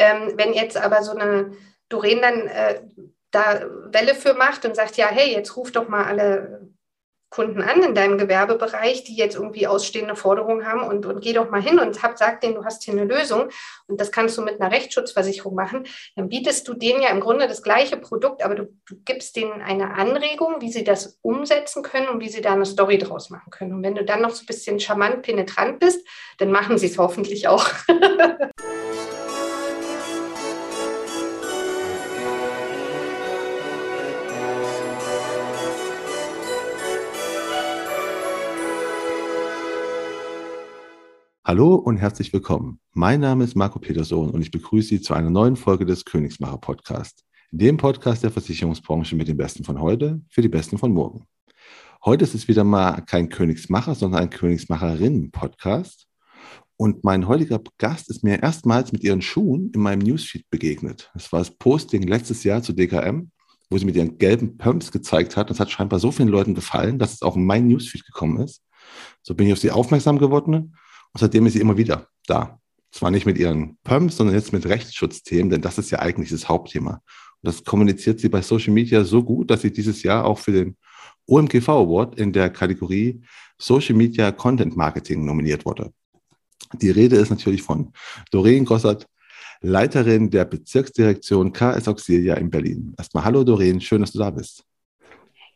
Ähm, wenn jetzt aber so eine Doreen dann äh, da Welle für macht und sagt, ja, hey, jetzt ruf doch mal alle Kunden an in deinem Gewerbebereich, die jetzt irgendwie ausstehende Forderungen haben und, und geh doch mal hin und hab, sag denen, du hast hier eine Lösung und das kannst du mit einer Rechtsschutzversicherung machen, dann bietest du denen ja im Grunde das gleiche Produkt, aber du, du gibst denen eine Anregung, wie sie das umsetzen können und wie sie da eine Story draus machen können. Und wenn du dann noch so ein bisschen charmant penetrant bist, dann machen sie es hoffentlich auch. Hallo und herzlich willkommen. Mein Name ist Marco Peterson und ich begrüße Sie zu einer neuen Folge des Königsmacher Podcast, dem Podcast der Versicherungsbranche mit den Besten von heute für die Besten von morgen. Heute ist es wieder mal kein Königsmacher, sondern ein Königsmacherinnen-Podcast. Und mein heutiger Gast ist mir erstmals mit ihren Schuhen in meinem Newsfeed begegnet. Das war das Posting letztes Jahr zu DKM, wo sie mit ihren gelben Pumps gezeigt hat. Das hat scheinbar so vielen Leuten gefallen, dass es auch in mein Newsfeed gekommen ist. So bin ich auf sie aufmerksam geworden und seitdem ist sie immer wieder da. Zwar nicht mit ihren Pumps, sondern jetzt mit Rechtsschutzthemen, denn das ist ja eigentlich das Hauptthema. Und das kommuniziert sie bei Social Media so gut, dass sie dieses Jahr auch für den OMGV Award in der Kategorie Social Media Content Marketing nominiert wurde. Die Rede ist natürlich von Doreen Gossert, Leiterin der Bezirksdirektion KS Auxilia in Berlin. Erstmal hallo Doreen, schön, dass du da bist.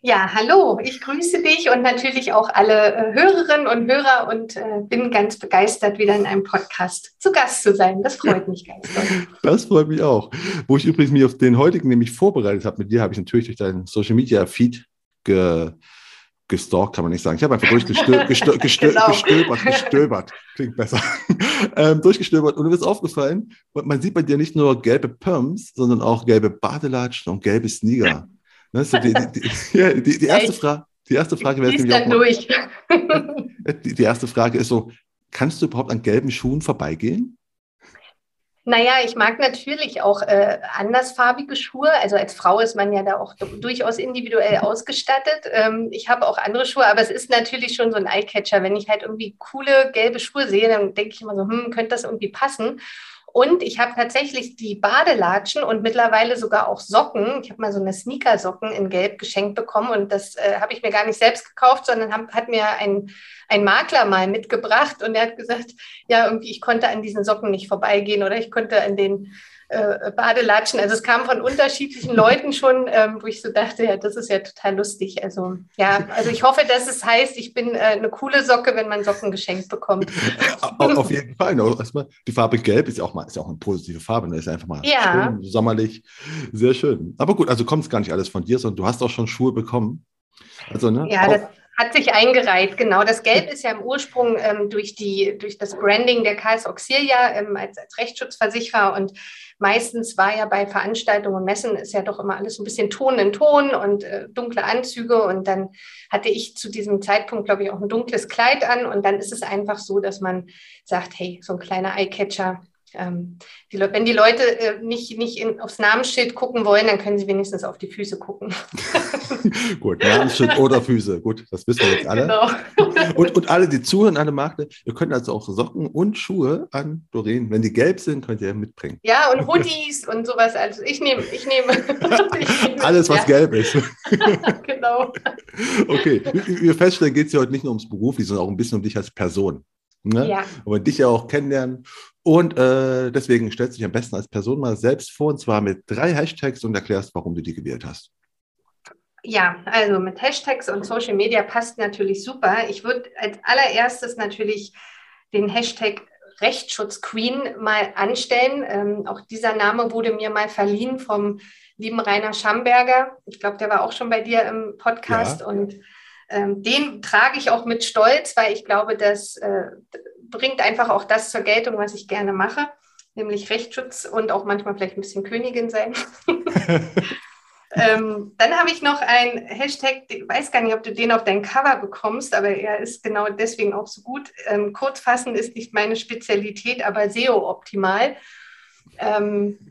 Ja, hallo, ich grüße dich und natürlich auch alle äh, Hörerinnen und Hörer und äh, bin ganz begeistert, wieder in einem Podcast zu Gast zu sein. Das freut mich ganz doll. Das freut mich auch. Wo ich übrigens mich auf den heutigen nämlich vorbereitet habe, mit dir habe ich natürlich durch deinen Social Media Feed ge gestalkt, kann man nicht sagen. Ich habe einfach durchgestöbert, gestö gestö genau. gestöbert, gestöbert, klingt besser, ähm, durchgestöbert und mir ist aufgefallen, man sieht bei dir nicht nur gelbe Pumps, sondern auch gelbe Badelatschen und gelbe Sneaker. Ne, so die, die, die, die, die, erste Frage, die erste Frage wäre nämlich auch durch. die, die erste Frage ist so, kannst du überhaupt an gelben Schuhen vorbeigehen? Naja, ich mag natürlich auch äh, andersfarbige Schuhe. Also als Frau ist man ja da auch durchaus individuell ausgestattet. Ähm, ich habe auch andere Schuhe, aber es ist natürlich schon so ein Eyecatcher. Wenn ich halt irgendwie coole gelbe Schuhe sehe, dann denke ich immer so, hm, könnte das irgendwie passen? Und ich habe tatsächlich die Badelatschen und mittlerweile sogar auch Socken. Ich habe mal so eine Sneakersocken in Gelb geschenkt bekommen und das äh, habe ich mir gar nicht selbst gekauft, sondern hab, hat mir ein, ein Makler mal mitgebracht und er hat gesagt, ja, irgendwie, ich konnte an diesen Socken nicht vorbeigehen oder ich konnte an den äh, Badelatschen. Also es kam von unterschiedlichen Leuten schon, ähm, wo ich so dachte, ja, das ist ja total lustig. Also ja, also ich hoffe, dass es heißt, ich bin äh, eine coole Socke, wenn man Socken geschenkt bekommt. Auf jeden Fall. Erstmal, die Farbe Gelb ist ja auch mal ist ja auch eine positive Farbe. Ne? Ist einfach mal ja. schön, sommerlich, sehr schön. Aber gut, also kommt es gar nicht alles von dir, sondern du hast auch schon Schuhe bekommen. Also, ne? Ja, das hat sich eingereiht, genau. Das Gelb ist ja im Ursprung ähm, durch, die, durch das Branding der KS Auxilia ähm, als, als Rechtsschutzversicherer. Und meistens war ja bei Veranstaltungen und Messen ist ja doch immer alles ein bisschen Ton in Ton und äh, dunkle Anzüge. Und dann hatte ich zu diesem Zeitpunkt, glaube ich, auch ein dunkles Kleid an. Und dann ist es einfach so, dass man sagt, hey, so ein kleiner Eyecatcher, ähm, die wenn die Leute äh, nicht, nicht in, aufs Namensschild gucken wollen, dann können sie wenigstens auf die Füße gucken. Gut, Namensschild oder Füße. Gut, das wissen wir jetzt alle. Genau. und, und alle, die zuhören, alle Markte, ihr könnt also auch Socken und Schuhe an Doreen. Wenn die gelb sind, könnt ihr mitbringen. Ja, und Hoodies und sowas. Also ich nehme, ich nehme. Alles, was ja. gelb ist. genau. Okay, wie wir feststellen, geht es ja heute nicht nur ums Berufliche, sondern auch ein bisschen um dich als Person. Ne? Ja. Aber dich ja auch kennenlernen. Und äh, deswegen stellst du dich am besten als Person mal selbst vor, und zwar mit drei Hashtags und erklärst, warum du die gewählt hast. Ja, also mit Hashtags und Social Media passt natürlich super. Ich würde als allererstes natürlich den Hashtag Rechtsschutz Queen mal anstellen. Ähm, auch dieser Name wurde mir mal verliehen vom lieben Rainer Schamberger. Ich glaube, der war auch schon bei dir im Podcast ja. und ähm, den trage ich auch mit Stolz, weil ich glaube, das äh, bringt einfach auch das zur Geltung, was ich gerne mache, nämlich Rechtsschutz und auch manchmal vielleicht ein bisschen Königin sein. ähm, dann habe ich noch ein Hashtag, ich weiß gar nicht, ob du den auf dein Cover bekommst, aber er ist genau deswegen auch so gut. Ähm, Kurzfassen ist nicht meine Spezialität, aber SEO optimal. Ähm,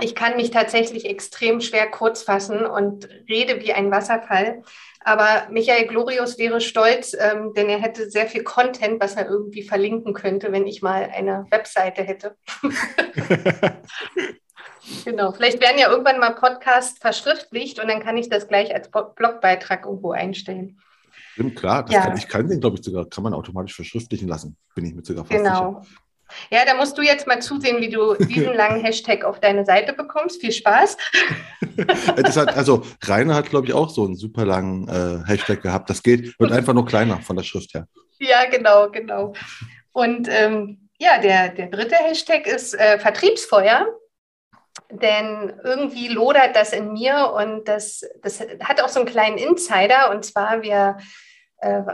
Ich kann mich tatsächlich extrem schwer kurz fassen und rede wie ein Wasserfall. Aber Michael Glorius wäre stolz, ähm, denn er hätte sehr viel Content, was er irgendwie verlinken könnte, wenn ich mal eine Webseite hätte. genau, vielleicht werden ja irgendwann mal Podcasts verschriftlicht und dann kann ich das gleich als Blogbeitrag irgendwo einstellen. Stimmt, klar. Ja. Kann, ich kann den, glaube ich, sogar, kann man automatisch verschriftlichen lassen. Bin ich mir sogar fast genau. sicher. Ja, da musst du jetzt mal zusehen, wie du diesen langen Hashtag auf deine Seite bekommst. Viel Spaß. hat, also Rainer hat, glaube ich, auch so einen super langen äh, Hashtag gehabt. Das geht, wird einfach nur kleiner von der Schrift her. Ja, genau, genau. Und ähm, ja, der, der dritte Hashtag ist äh, Vertriebsfeuer. Denn irgendwie lodert das in mir und das, das hat auch so einen kleinen Insider. Und zwar, wir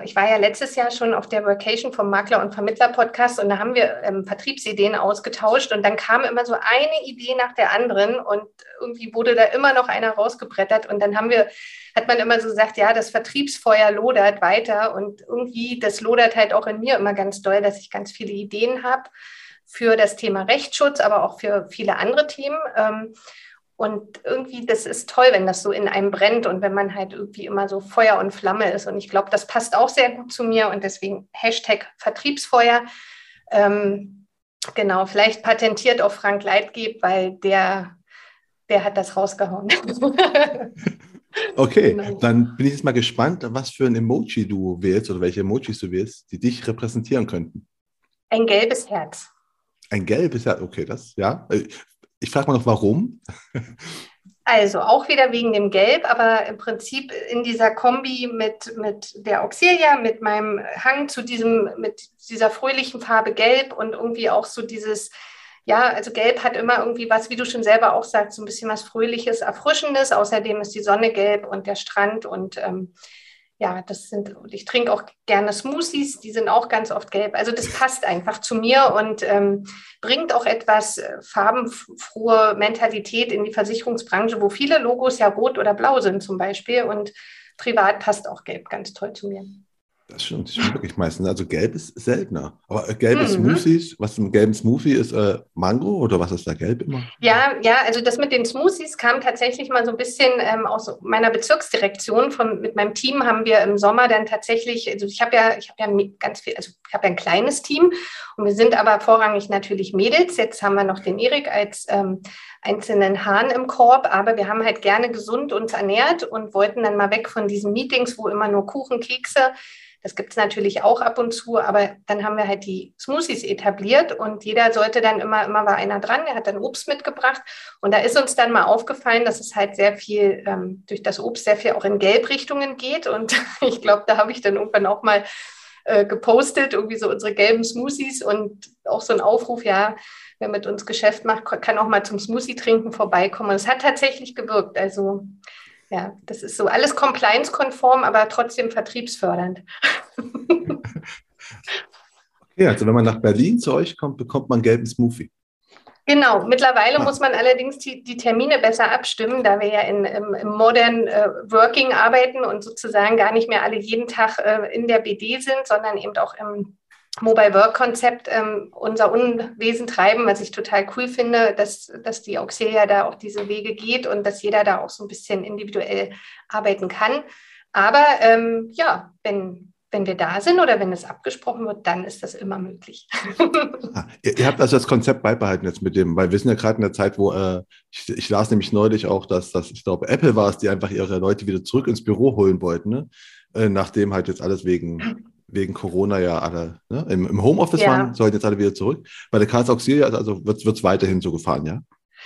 ich war ja letztes Jahr schon auf der Vacation vom Makler- und Vermittler-Podcast und da haben wir ähm, Vertriebsideen ausgetauscht und dann kam immer so eine Idee nach der anderen und irgendwie wurde da immer noch einer rausgebrettert und dann haben wir, hat man immer so gesagt, ja, das Vertriebsfeuer lodert weiter und irgendwie, das lodert halt auch in mir immer ganz doll, dass ich ganz viele Ideen habe für das Thema Rechtsschutz, aber auch für viele andere Themen. Ähm, und irgendwie, das ist toll, wenn das so in einem brennt und wenn man halt irgendwie immer so Feuer und Flamme ist. Und ich glaube, das passt auch sehr gut zu mir und deswegen Hashtag Vertriebsfeuer. Ähm, genau, vielleicht patentiert auch Frank Leitgeb, weil der, der hat das rausgehauen. okay, genau. dann bin ich jetzt mal gespannt, was für ein Emoji du wählst oder welche Emojis du wählst, die dich repräsentieren könnten. Ein gelbes Herz. Ein gelbes Herz, okay, das, ja. Ich frage mal noch, warum? Also auch wieder wegen dem Gelb, aber im Prinzip in dieser Kombi mit, mit der Auxilia, mit meinem Hang zu diesem, mit dieser fröhlichen Farbe Gelb und irgendwie auch so dieses, ja, also Gelb hat immer irgendwie was, wie du schon selber auch sagst, so ein bisschen was Fröhliches, Erfrischendes. Außerdem ist die Sonne gelb und der Strand und ähm, ja, das sind, ich trinke auch gerne Smoothies, die sind auch ganz oft gelb. Also das passt einfach zu mir und ähm, bringt auch etwas äh, farbenfrohe Mentalität in die Versicherungsbranche, wo viele Logos ja rot oder blau sind zum Beispiel. Und privat passt auch gelb ganz toll zu mir. Das stimmt, das stimmt wirklich meistens. Also gelb ist seltener. Aber äh, gelbe mhm. Smoothies, was im gelben Smoothie ist, äh, Mango oder was ist da gelb immer? Ja, ja, also das mit den Smoothies kam tatsächlich mal so ein bisschen ähm, aus meiner Bezirksdirektion. Von, mit meinem Team haben wir im Sommer dann tatsächlich, also ich habe ja, ich habe ja ganz viel, also ich habe ja ein kleines Team und wir sind aber vorrangig natürlich Mädels. Jetzt haben wir noch den Erik als ähm, einzelnen Hahn im Korb, aber wir haben halt gerne gesund uns ernährt und wollten dann mal weg von diesen Meetings, wo immer nur Kuchen, Kekse das gibt es natürlich auch ab und zu, aber dann haben wir halt die Smoothies etabliert und jeder sollte dann immer, immer war einer dran, der hat dann Obst mitgebracht. Und da ist uns dann mal aufgefallen, dass es halt sehr viel ähm, durch das Obst sehr viel auch in Gelbrichtungen geht. Und ich glaube, da habe ich dann irgendwann auch mal äh, gepostet, irgendwie so unsere gelben Smoothies und auch so ein Aufruf, ja, wer mit uns Geschäft macht, kann auch mal zum Smoothie trinken vorbeikommen. Und es hat tatsächlich gewirkt. Also ja, das ist so alles compliance-konform, aber trotzdem vertriebsfördernd. okay, also wenn man nach Berlin zu euch kommt, bekommt man gelben Smoothie. Genau, mittlerweile ah. muss man allerdings die, die, Termine besser abstimmen, da wir ja in, im, im Modern äh, Working arbeiten und sozusagen gar nicht mehr alle jeden Tag äh, in der BD sind, sondern eben auch im Mobile Work Konzept ähm, unser Unwesen treiben, was ich total cool finde, dass, dass die Auxilia da auch diese Wege geht und dass jeder da auch so ein bisschen individuell arbeiten kann. Aber ähm, ja, wenn, wenn wir da sind oder wenn es abgesprochen wird, dann ist das immer möglich. ah, ihr, ihr, habt also das Konzept beibehalten jetzt mit dem, weil wir sind ja gerade in der Zeit, wo äh, ich, ich, las nämlich neulich auch, dass, dass ich glaube, Apple war es, die einfach ihre Leute wieder zurück ins Büro holen wollten, ne? äh, nachdem halt jetzt alles wegen wegen Corona ja alle ne? im, im Homeoffice ja. waren, sollten jetzt alle wieder zurück. Bei der Karls Auxilia also wird es weiterhin so gefahren, ja?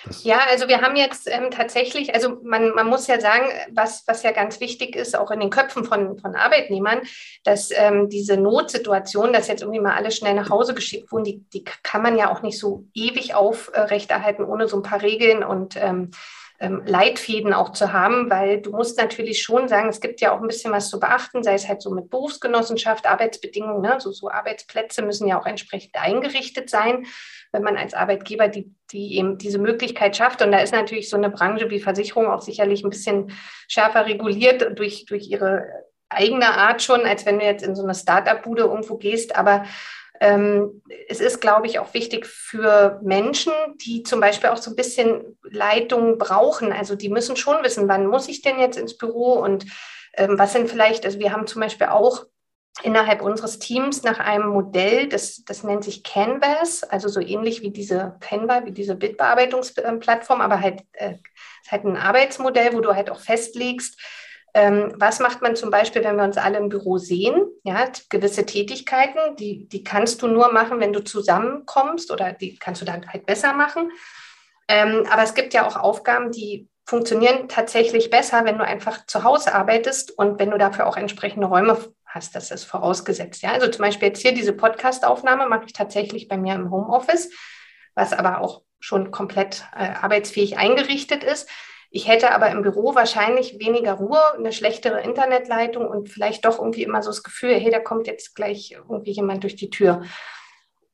Das ja, also wir haben jetzt ähm, tatsächlich, also man, man muss ja sagen, was, was ja ganz wichtig ist, auch in den Köpfen von, von Arbeitnehmern, dass ähm, diese Notsituation, dass jetzt irgendwie mal alle schnell nach Hause geschickt wurden, die, die kann man ja auch nicht so ewig aufrechterhalten ohne so ein paar Regeln und ähm, ähm, Leitfäden auch zu haben, weil du musst natürlich schon sagen, es gibt ja auch ein bisschen was zu beachten, sei es halt so mit Berufsgenossenschaft, Arbeitsbedingungen, ne? so, so Arbeitsplätze müssen ja auch entsprechend eingerichtet sein, wenn man als Arbeitgeber die, die eben diese Möglichkeit schafft. Und da ist natürlich so eine Branche wie Versicherung auch sicherlich ein bisschen schärfer reguliert durch, durch ihre eigene Art schon, als wenn du jetzt in so eine Start-up-Bude irgendwo gehst. Aber es ist, glaube ich, auch wichtig für Menschen, die zum Beispiel auch so ein bisschen Leitung brauchen. Also die müssen schon wissen, wann muss ich denn jetzt ins Büro und ähm, was sind vielleicht, also wir haben zum Beispiel auch innerhalb unseres Teams nach einem Modell, das, das nennt sich Canvas, also so ähnlich wie diese Canva, wie diese Bildbearbeitungsplattform, aber halt, äh, ist halt ein Arbeitsmodell, wo du halt auch festlegst, ähm, was macht man zum Beispiel, wenn wir uns alle im Büro sehen? Ja, gewisse Tätigkeiten, die, die kannst du nur machen, wenn du zusammenkommst oder die kannst du dann halt besser machen. Ähm, aber es gibt ja auch Aufgaben, die funktionieren tatsächlich besser, wenn du einfach zu Hause arbeitest und wenn du dafür auch entsprechende Räume hast. Das ist vorausgesetzt. Ja? Also zum Beispiel jetzt hier diese Podcast-Aufnahme mache ich tatsächlich bei mir im Homeoffice, was aber auch schon komplett äh, arbeitsfähig eingerichtet ist. Ich hätte aber im Büro wahrscheinlich weniger Ruhe, eine schlechtere Internetleitung und vielleicht doch irgendwie immer so das Gefühl, hey, da kommt jetzt gleich irgendwie jemand durch die Tür.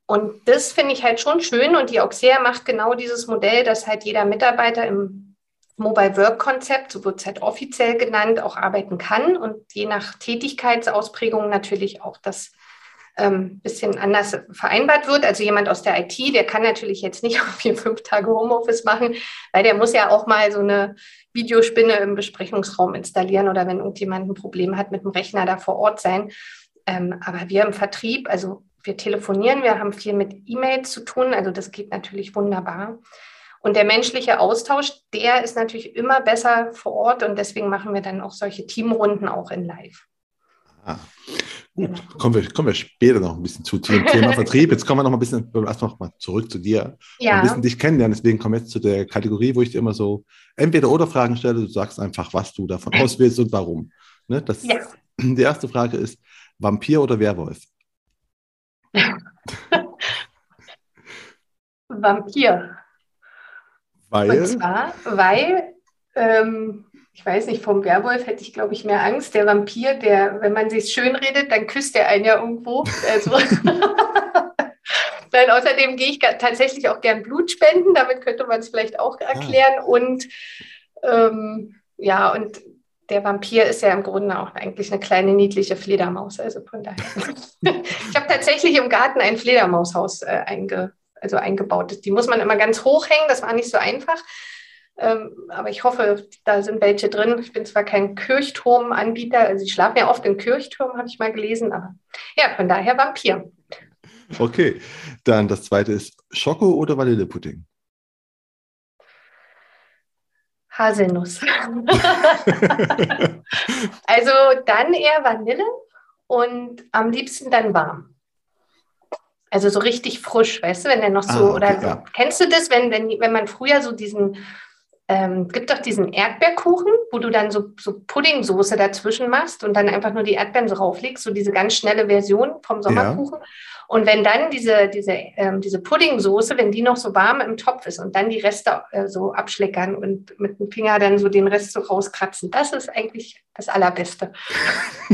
Und das finde ich halt schon schön. Und die Auxer macht genau dieses Modell, dass halt jeder Mitarbeiter im Mobile Work Konzept, so wird es halt offiziell genannt, auch arbeiten kann und je nach Tätigkeitsausprägung natürlich auch das ähm, bisschen anders vereinbart wird. Also jemand aus der IT, der kann natürlich jetzt nicht vier, fünf Tage Homeoffice machen, weil der muss ja auch mal so eine Videospinne im Besprechungsraum installieren oder wenn irgendjemand ein Problem hat mit dem Rechner da vor Ort sein. Ähm, aber wir im Vertrieb, also wir telefonieren, wir haben viel mit E-Mails zu tun, also das geht natürlich wunderbar. Und der menschliche Austausch, der ist natürlich immer besser vor Ort und deswegen machen wir dann auch solche Teamrunden auch in Live. Ah, gut, genau. kommen, wir, kommen wir später noch ein bisschen zu, dem Thema Vertrieb. Jetzt kommen wir noch mal ein bisschen erstmal mal zurück zu dir. Ja. Ein bisschen dich kennenlernen. Deswegen kommen wir jetzt zu der Kategorie, wo ich dir immer so entweder oder Fragen stelle. Du sagst einfach, was du davon auswählst und warum. Ne, das, ja. Die erste Frage ist: Vampir oder Werwolf? Vampir. Weil? Und zwar, weil, ähm, ich weiß nicht, vom Werwolf hätte ich, glaube ich, mehr Angst. Der Vampir, der, wenn man sich schön redet, dann küsst er einen ja irgendwo. Also. Nein, außerdem gehe ich tatsächlich auch gern Blut spenden, damit könnte man es vielleicht auch ah. erklären. Ah. Und ähm, ja, und der Vampir ist ja im Grunde auch eigentlich eine kleine niedliche Fledermaus. Also von daher. ich habe tatsächlich im Garten ein Fledermaushaus äh, einge, also eingebaut. Die muss man immer ganz hoch hängen, das war nicht so einfach. Ähm, aber ich hoffe, da sind welche drin. Ich bin zwar kein Kirchturmanbieter, also ich schlafe ja oft in Kirchturm, habe ich mal gelesen, aber ja, von daher Vampir. Okay, dann das zweite ist Schoko oder Vanillepudding? Haselnuss. also dann eher Vanille und am liebsten dann warm. Also so richtig frisch, weißt du, wenn der noch so, ah, okay, oder ja. kennst du das, wenn, wenn, wenn man früher so diesen, ähm, gibt doch diesen Erdbeerkuchen, wo du dann so, so Puddingsoße dazwischen machst und dann einfach nur die Erdbeeren so rauflegst, so diese ganz schnelle Version vom Sommerkuchen. Ja. Und wenn dann diese, diese, ähm, diese Puddingsoße, wenn die noch so warm im Topf ist und dann die Reste äh, so abschleckern und mit dem Finger dann so den Rest so rauskratzen, das ist eigentlich das Allerbeste.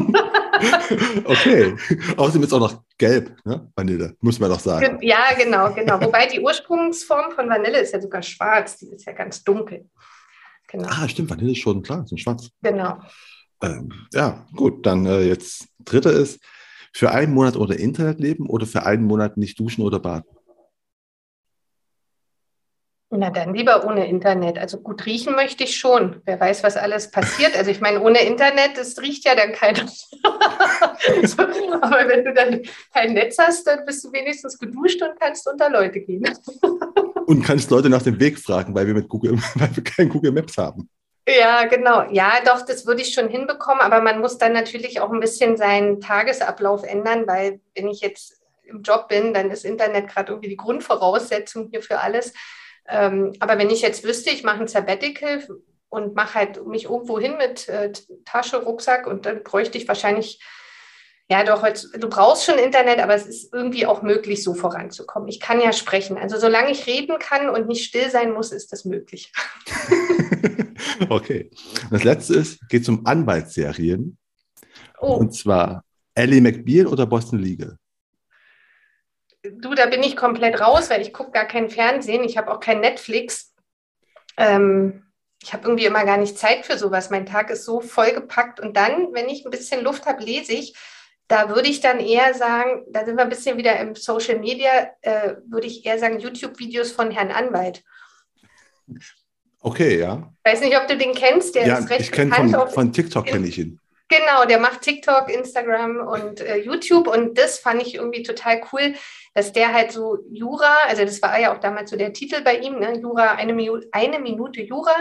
okay. Außerdem ist auch noch gelb, ne? Vanille, muss man doch sagen. Ja, genau, genau. Wobei die Ursprungsform von Vanille ist ja sogar schwarz, die ist ja ganz dunkel. Genau. Ah, stimmt, Vanille ist schon klar, ist schwarz. Genau. Ähm, ja, gut, dann äh, jetzt dritte ist, für einen Monat ohne Internet leben oder für einen Monat nicht duschen oder baden? Na dann lieber ohne Internet. Also gut riechen möchte ich schon. Wer weiß, was alles passiert. Also ich meine, ohne Internet, das riecht ja dann keiner. so, aber wenn du dann kein Netz hast, dann bist du wenigstens geduscht und kannst unter Leute gehen. und kannst Leute nach dem Weg fragen, weil wir mit Google, weil wir kein Google Maps haben. Ja, genau. Ja, doch, das würde ich schon hinbekommen, aber man muss dann natürlich auch ein bisschen seinen Tagesablauf ändern, weil wenn ich jetzt im Job bin, dann ist Internet gerade irgendwie die Grundvoraussetzung hier für alles. Ähm, aber wenn ich jetzt wüsste, ich mache ein Sabbatical und mache halt mich irgendwo hin mit äh, Tasche, Rucksack und dann bräuchte ich wahrscheinlich ja, doch, du brauchst schon Internet, aber es ist irgendwie auch möglich, so voranzukommen. Ich kann ja sprechen. Also solange ich reden kann und nicht still sein muss, ist das möglich. okay. Das letzte ist, geht um Anwaltsserien. Oh. Und zwar Ellie McBeal oder Boston Legal? Du, da bin ich komplett raus, weil ich gucke gar kein Fernsehen. Ich habe auch kein Netflix. Ähm, ich habe irgendwie immer gar nicht Zeit für sowas. Mein Tag ist so vollgepackt. Und dann, wenn ich ein bisschen Luft habe, lese ich da würde ich dann eher sagen, da sind wir ein bisschen wieder im Social Media, äh, würde ich eher sagen, YouTube-Videos von Herrn Anwalt. Okay, ja. Ich weiß nicht, ob du den kennst, der ja, ist recht ich kenne von, von TikTok kenne ich ihn. Genau, der macht TikTok, Instagram und äh, YouTube und das fand ich irgendwie total cool, dass der halt so Jura, also das war ja auch damals so der Titel bei ihm, ne? Jura, eine, Minute, eine Minute Jura,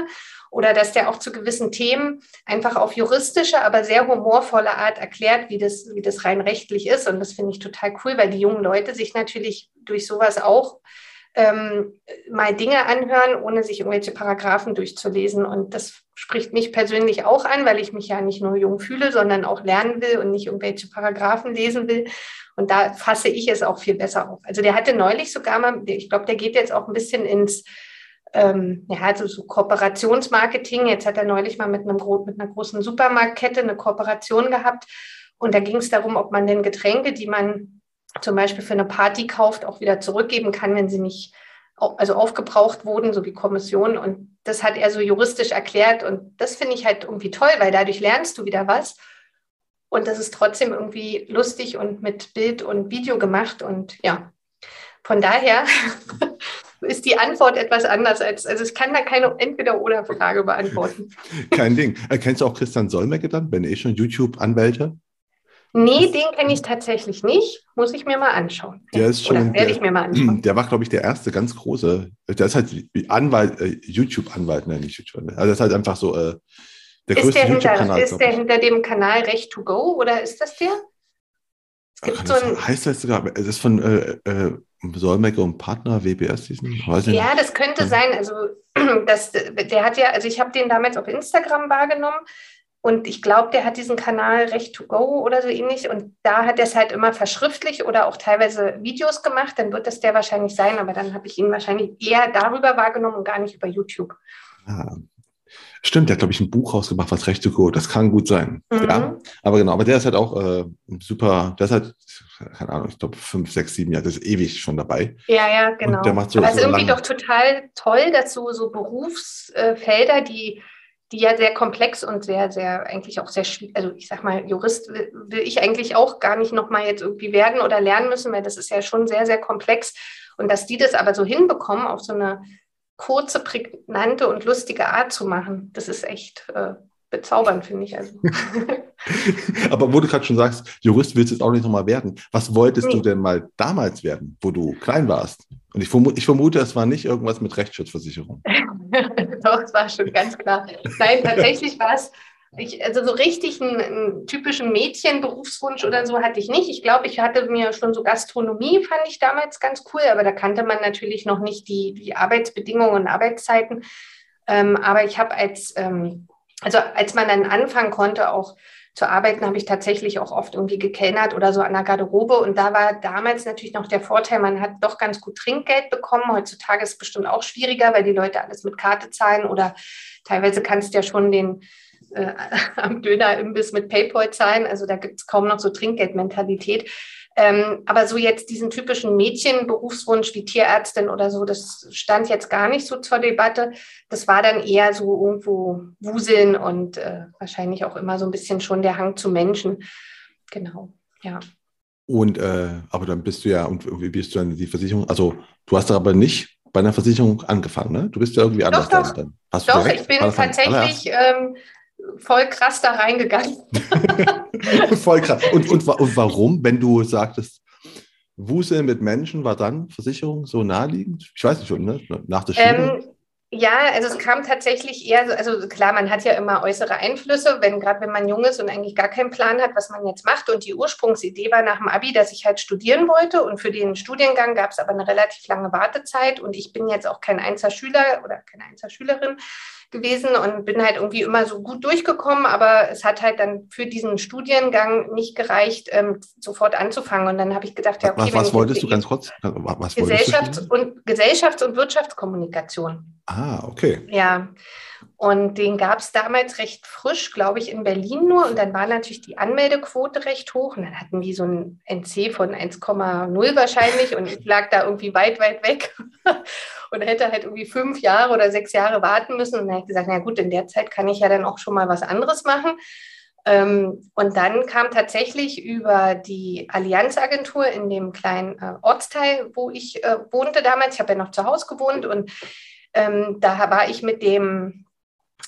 oder dass der auch zu gewissen Themen einfach auf juristische, aber sehr humorvolle Art erklärt, wie das, wie das rein rechtlich ist. Und das finde ich total cool, weil die jungen Leute sich natürlich durch sowas auch ähm, mal Dinge anhören, ohne sich irgendwelche Paragraphen durchzulesen. Und das spricht mich persönlich auch an, weil ich mich ja nicht nur jung fühle, sondern auch lernen will und nicht irgendwelche Paragraphen lesen will. Und da fasse ich es auch viel besser auf. Also der hatte neulich sogar mal, ich glaube, der geht jetzt auch ein bisschen ins ähm, ja, also so Kooperationsmarketing. Jetzt hat er neulich mal mit, einem, mit einer großen Supermarktkette eine Kooperation gehabt. Und da ging es darum, ob man denn Getränke, die man zum Beispiel für eine Party kauft, auch wieder zurückgeben kann, wenn sie nicht also aufgebraucht wurden, so wie Kommission. Und das hat er so juristisch erklärt. Und das finde ich halt irgendwie toll, weil dadurch lernst du wieder was. Und das ist trotzdem irgendwie lustig und mit Bild und Video gemacht. Und ja, von daher ist die Antwort etwas anders als, also ich kann da keine Entweder-Oder-Frage beantworten. Kein Ding. Äh, kennst du auch Christian Solmecke dann, wenn eh schon YouTube-Anwälte? Nee, den kenne ich tatsächlich nicht. Muss ich mir mal anschauen. Der ist schon. Oder werde ich mir mal anschauen. Der war, glaube ich, der erste ganz große. Der ist halt Anwalt, äh, YouTube-Anwalt, nein, nicht YouTube-Anwalt. Also das ist halt einfach so äh, der ist größte YouTube-Kanal. Ist der hinter dem Kanal Recht to Go oder ist das der? Es gibt so ein, heißt das sogar, es ist von äh, äh, Solmecke und Partner, WBS, diesen? ja, das könnte sein. Also, das, der hat ja, also ich habe den damals auf Instagram wahrgenommen und ich glaube, der hat diesen Kanal Recht to Go oder so ähnlich. Und da hat er es halt immer verschriftlich oder auch teilweise Videos gemacht. Dann wird das der wahrscheinlich sein. Aber dann habe ich ihn wahrscheinlich eher darüber wahrgenommen und gar nicht über YouTube. Ah, Stimmt, der hat, glaube ich, ein Buch rausgemacht, was Recht to Go. Das kann gut sein. Mhm. Ja, aber genau, aber der ist halt auch äh, super, der ist halt, keine Ahnung, ich glaube, fünf, sechs, sieben Jahre, das ist ewig schon dabei. Ja, ja, genau. Und der macht so, aber es so ist irgendwie lang... doch total toll, dass so, so Berufsfelder, die die ja sehr komplex und sehr, sehr, eigentlich auch sehr schwierig, also ich sag mal, Jurist will, will ich eigentlich auch gar nicht nochmal jetzt irgendwie werden oder lernen müssen, weil das ist ja schon sehr, sehr komplex. Und dass die das aber so hinbekommen, auf so eine kurze, prägnante und lustige Art zu machen, das ist echt äh, bezaubernd, finde ich. Also. aber wo du gerade schon sagst, Jurist willst du jetzt auch nicht nochmal werden. Was wolltest nee. du denn mal damals werden, wo du klein warst? Und ich vermute, ich vermute, es war nicht irgendwas mit Rechtsschutzversicherung. Doch, es war schon ganz klar. Nein, tatsächlich war es, ich, also so richtig einen, einen, typischen Mädchenberufswunsch oder so hatte ich nicht. Ich glaube, ich hatte mir schon so Gastronomie, fand ich damals ganz cool, aber da kannte man natürlich noch nicht die, die Arbeitsbedingungen und Arbeitszeiten. Ähm, aber ich habe als, ähm, also als man dann anfangen konnte, auch zu arbeiten, habe ich tatsächlich auch oft irgendwie gekellnert oder so an der Garderobe. Und da war damals natürlich noch der Vorteil, man hat doch ganz gut Trinkgeld bekommen. Heutzutage ist es bestimmt auch schwieriger, weil die Leute alles mit Karte zahlen oder teilweise kannst du ja schon den äh, am Dönerimbiss mit PayPal zahlen. Also da gibt es kaum noch so Trinkgeldmentalität. Ähm, aber so jetzt diesen typischen Mädchenberufswunsch wie Tierärztin oder so, das stand jetzt gar nicht so zur Debatte. Das war dann eher so irgendwo Wuseln und äh, wahrscheinlich auch immer so ein bisschen schon der Hang zu Menschen. Genau, ja. Und äh, aber dann bist du ja, und wie bist du dann die Versicherung? Also du hast aber nicht bei einer Versicherung angefangen, ne? Du bist ja irgendwie anders doch, doch. dann. Hast doch, ich bin tatsächlich ähm, voll krass da reingegangen. voll krass. Und, und, und warum, wenn du sagtest, Wusel mit Menschen, war dann Versicherung so naheliegend? Ich weiß nicht schon, ne? Nach der Schule? Ähm, ja, also es kam tatsächlich eher, so, also klar, man hat ja immer äußere Einflüsse, wenn gerade wenn man jung ist und eigentlich gar keinen Plan hat, was man jetzt macht. Und die Ursprungsidee war nach dem Abi, dass ich halt studieren wollte. Und für den Studiengang gab es aber eine relativ lange Wartezeit. Und ich bin jetzt auch kein Einzelschüler oder keine Einzelschülerin gewesen und bin halt irgendwie immer so gut durchgekommen, aber es hat halt dann für diesen Studiengang nicht gereicht, ähm, sofort anzufangen. Und dann habe ich gedacht, ja, okay, was, was wolltest du ganz kurz? Was Gesellschafts- und Gesellschafts- und Wirtschaftskommunikation. Ah, okay. Ja. Und den gab es damals recht frisch, glaube ich, in Berlin nur. Und dann war natürlich die Anmeldequote recht hoch. Und dann hatten die so ein NC von 1,0 wahrscheinlich. Und ich lag da irgendwie weit, weit weg und hätte halt irgendwie fünf Jahre oder sechs Jahre warten müssen. Und dann habe ich gesagt, na gut, in der Zeit kann ich ja dann auch schon mal was anderes machen. Ähm, und dann kam tatsächlich über die Allianzagentur in dem kleinen äh, Ortsteil, wo ich äh, wohnte damals, ich habe ja noch zu Hause gewohnt und ähm, da war ich mit dem,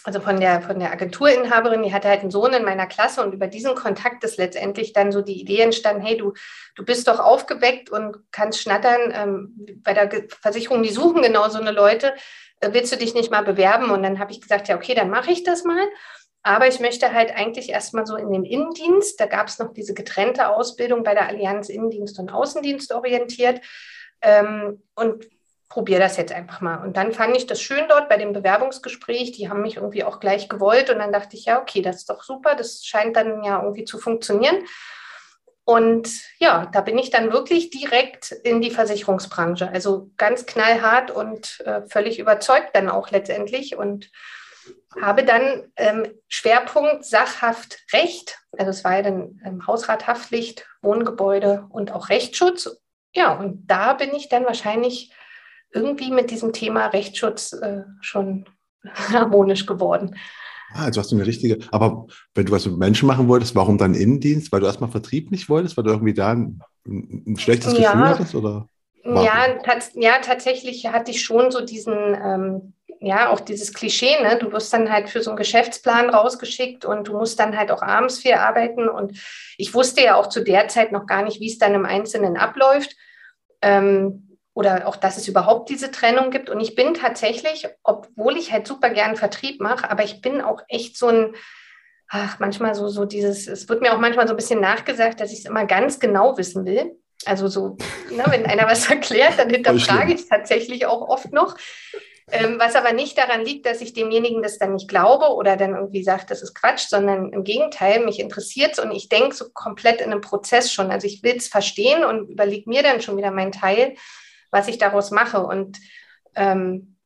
also von der, von der Agenturinhaberin, die hatte halt einen Sohn in meiner Klasse und über diesen Kontakt ist letztendlich dann so die Idee entstanden, hey, du, du bist doch aufgeweckt und kannst schnattern, ähm, bei der Versicherung, die suchen genau so eine Leute, äh, willst du dich nicht mal bewerben? Und dann habe ich gesagt, ja, okay, dann mache ich das mal. Aber ich möchte halt eigentlich erstmal so in den Innendienst. Da gab es noch diese getrennte Ausbildung bei der Allianz Innendienst und Außendienst orientiert. Ähm, und probiere das jetzt einfach mal. Und dann fand ich das schön dort bei dem Bewerbungsgespräch. Die haben mich irgendwie auch gleich gewollt. Und dann dachte ich, ja, okay, das ist doch super. Das scheint dann ja irgendwie zu funktionieren. Und ja, da bin ich dann wirklich direkt in die Versicherungsbranche. Also ganz knallhart und äh, völlig überzeugt dann auch letztendlich. Und habe dann ähm, Schwerpunkt Sachhaft Recht, also es war ja dann ähm, Hausrathaftpflicht, Wohngebäude und auch Rechtsschutz. Ja, und da bin ich dann wahrscheinlich irgendwie mit diesem Thema Rechtsschutz äh, schon harmonisch geworden. Ah, also hast du eine richtige, aber wenn du was mit Menschen machen wolltest, warum dann Innendienst? Weil du erstmal Vertrieb nicht wolltest, weil du irgendwie da ein, ein schlechtes Gefühl ja. hattest? Oder? Ja, tats ja, tatsächlich hatte ich schon so diesen, ähm, ja, auch dieses Klischee, ne? Du wirst dann halt für so einen Geschäftsplan rausgeschickt und du musst dann halt auch abends viel arbeiten. Und ich wusste ja auch zu der Zeit noch gar nicht, wie es dann im Einzelnen abläuft. Ähm, oder auch, dass es überhaupt diese Trennung gibt. Und ich bin tatsächlich, obwohl ich halt super gern Vertrieb mache, aber ich bin auch echt so ein, ach, manchmal so, so dieses, es wird mir auch manchmal so ein bisschen nachgesagt, dass ich es immer ganz genau wissen will. Also so, ne, wenn einer was erklärt, dann hinterfrage ich es tatsächlich auch oft noch. Ähm, was aber nicht daran liegt, dass ich demjenigen das dann nicht glaube oder dann irgendwie sagt, das ist Quatsch, sondern im Gegenteil, mich interessiert es und ich denke so komplett in einem Prozess schon. Also ich will es verstehen und überlege mir dann schon wieder meinen Teil, was ich daraus mache. Und ähm,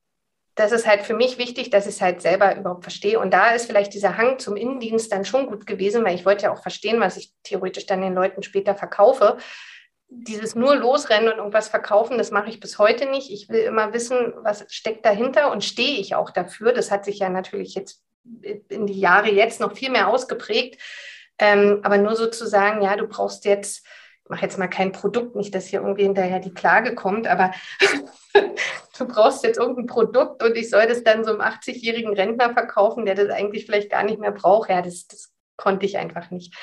das ist halt für mich wichtig, dass ich es halt selber überhaupt verstehe. Und da ist vielleicht dieser Hang zum Innendienst dann schon gut gewesen, weil ich wollte ja auch verstehen, was ich theoretisch dann den Leuten später verkaufe dieses nur losrennen und irgendwas verkaufen, das mache ich bis heute nicht. Ich will immer wissen, was steckt dahinter und stehe ich auch dafür. Das hat sich ja natürlich jetzt in die Jahre jetzt noch viel mehr ausgeprägt. Ähm, aber nur sozusagen, ja, du brauchst jetzt, mache jetzt mal kein Produkt, nicht, dass hier irgendwie hinterher die Klage kommt, aber du brauchst jetzt irgendein Produkt und ich soll das dann so einem 80-jährigen Rentner verkaufen, der das eigentlich vielleicht gar nicht mehr braucht. Ja, das, das konnte ich einfach nicht.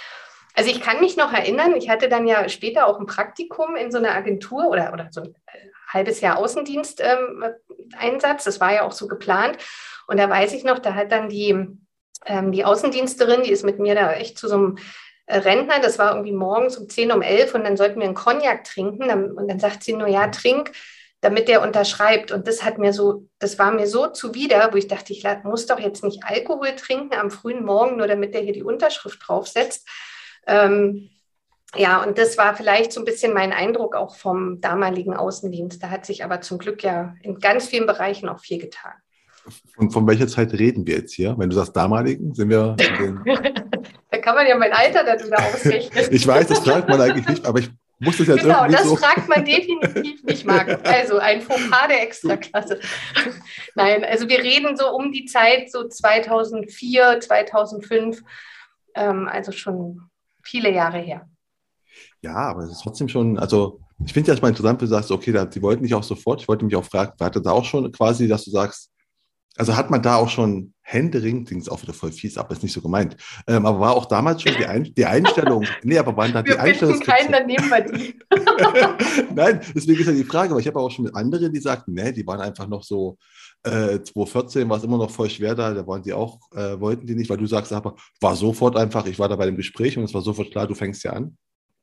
Also ich kann mich noch erinnern, ich hatte dann ja später auch ein Praktikum in so einer Agentur oder, oder so ein äh, halbes Jahr Außendiensteinsatz. Ähm, das war ja auch so geplant. Und da weiß ich noch, da hat dann die, ähm, die Außendiensterin, die ist mit mir da echt zu so einem Rentner, das war irgendwie morgens um 10, um 11 und dann sollten wir einen Cognac trinken. Und dann sagt sie nur, ja, trink, damit der unterschreibt. Und das hat mir so, das war mir so zuwider, wo ich dachte, ich muss doch jetzt nicht Alkohol trinken am frühen Morgen, nur damit der hier die Unterschrift draufsetzt. Ähm, ja, und das war vielleicht so ein bisschen mein Eindruck auch vom damaligen Außendienst. Da hat sich aber zum Glück ja in ganz vielen Bereichen auch viel getan. Von, von welcher Zeit reden wir jetzt hier? Wenn du sagst damaligen, sind wir. da kann man ja mein Alter dann wieder ausrechnen. ich weiß, das fragt man eigentlich nicht, aber ich muss das jetzt genau, das so fragt man definitiv nicht, Marc. Also ein Fauxpas der Extraklasse. Nein, also wir reden so um die Zeit so 2004, 2005, ähm, also schon viele Jahre her. Ja, aber es ist trotzdem schon, also ich finde es mal interessant, wenn du sagst, okay, da, sie wollten dich auch sofort. Ich wollte mich auch fragen, war das da auch schon quasi, dass du sagst, also hat man da auch schon Händering, klingt auch wieder voll fies, aber ist nicht so gemeint. Ähm, aber war auch damals schon die, Ein die Einstellung, nee, aber waren da die Einstellungen. keinen, dann nehmen wir die. Nein, deswegen ist ja die Frage, weil ich habe auch schon mit anderen, die sagten, nee, die waren einfach noch so, äh, 2014 war es immer noch voll schwer da, da waren die auch, äh, wollten die nicht, weil du sagst aber, war sofort einfach, ich war da bei dem Gespräch und es war sofort klar, du fängst ja an.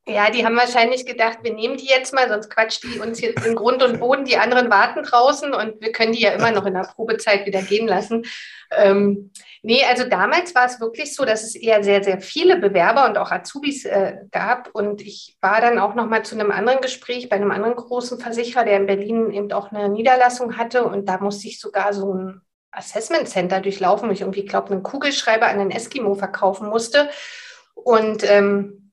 Ja, die haben wahrscheinlich gedacht, wir nehmen die jetzt mal, sonst quatscht die uns jetzt in Grund und Boden. Die anderen warten draußen und wir können die ja immer noch in der Probezeit wieder gehen lassen. Ähm, nee, also damals war es wirklich so, dass es eher sehr, sehr viele Bewerber und auch Azubis äh, gab. Und ich war dann auch noch mal zu einem anderen Gespräch bei einem anderen großen Versicherer, der in Berlin eben auch eine Niederlassung hatte. Und da musste ich sogar so ein Assessment Center durchlaufen, wo ich irgendwie, glaube einen Kugelschreiber an den Eskimo verkaufen musste. Und ähm,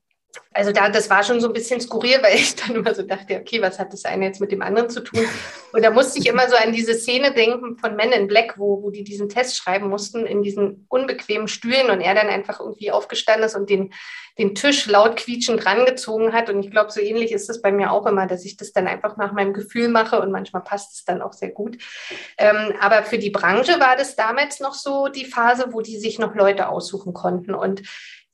also da, das war schon so ein bisschen skurril, weil ich dann immer so dachte, okay, was hat das eine jetzt mit dem anderen zu tun? Und da musste ich immer so an diese Szene denken von Men in Black, wo, wo die diesen Test schreiben mussten in diesen unbequemen Stühlen und er dann einfach irgendwie aufgestanden ist und den, den Tisch laut quietschend rangezogen hat. Und ich glaube, so ähnlich ist es bei mir auch immer, dass ich das dann einfach nach meinem Gefühl mache und manchmal passt es dann auch sehr gut. Ähm, aber für die Branche war das damals noch so die Phase, wo die sich noch Leute aussuchen konnten. Und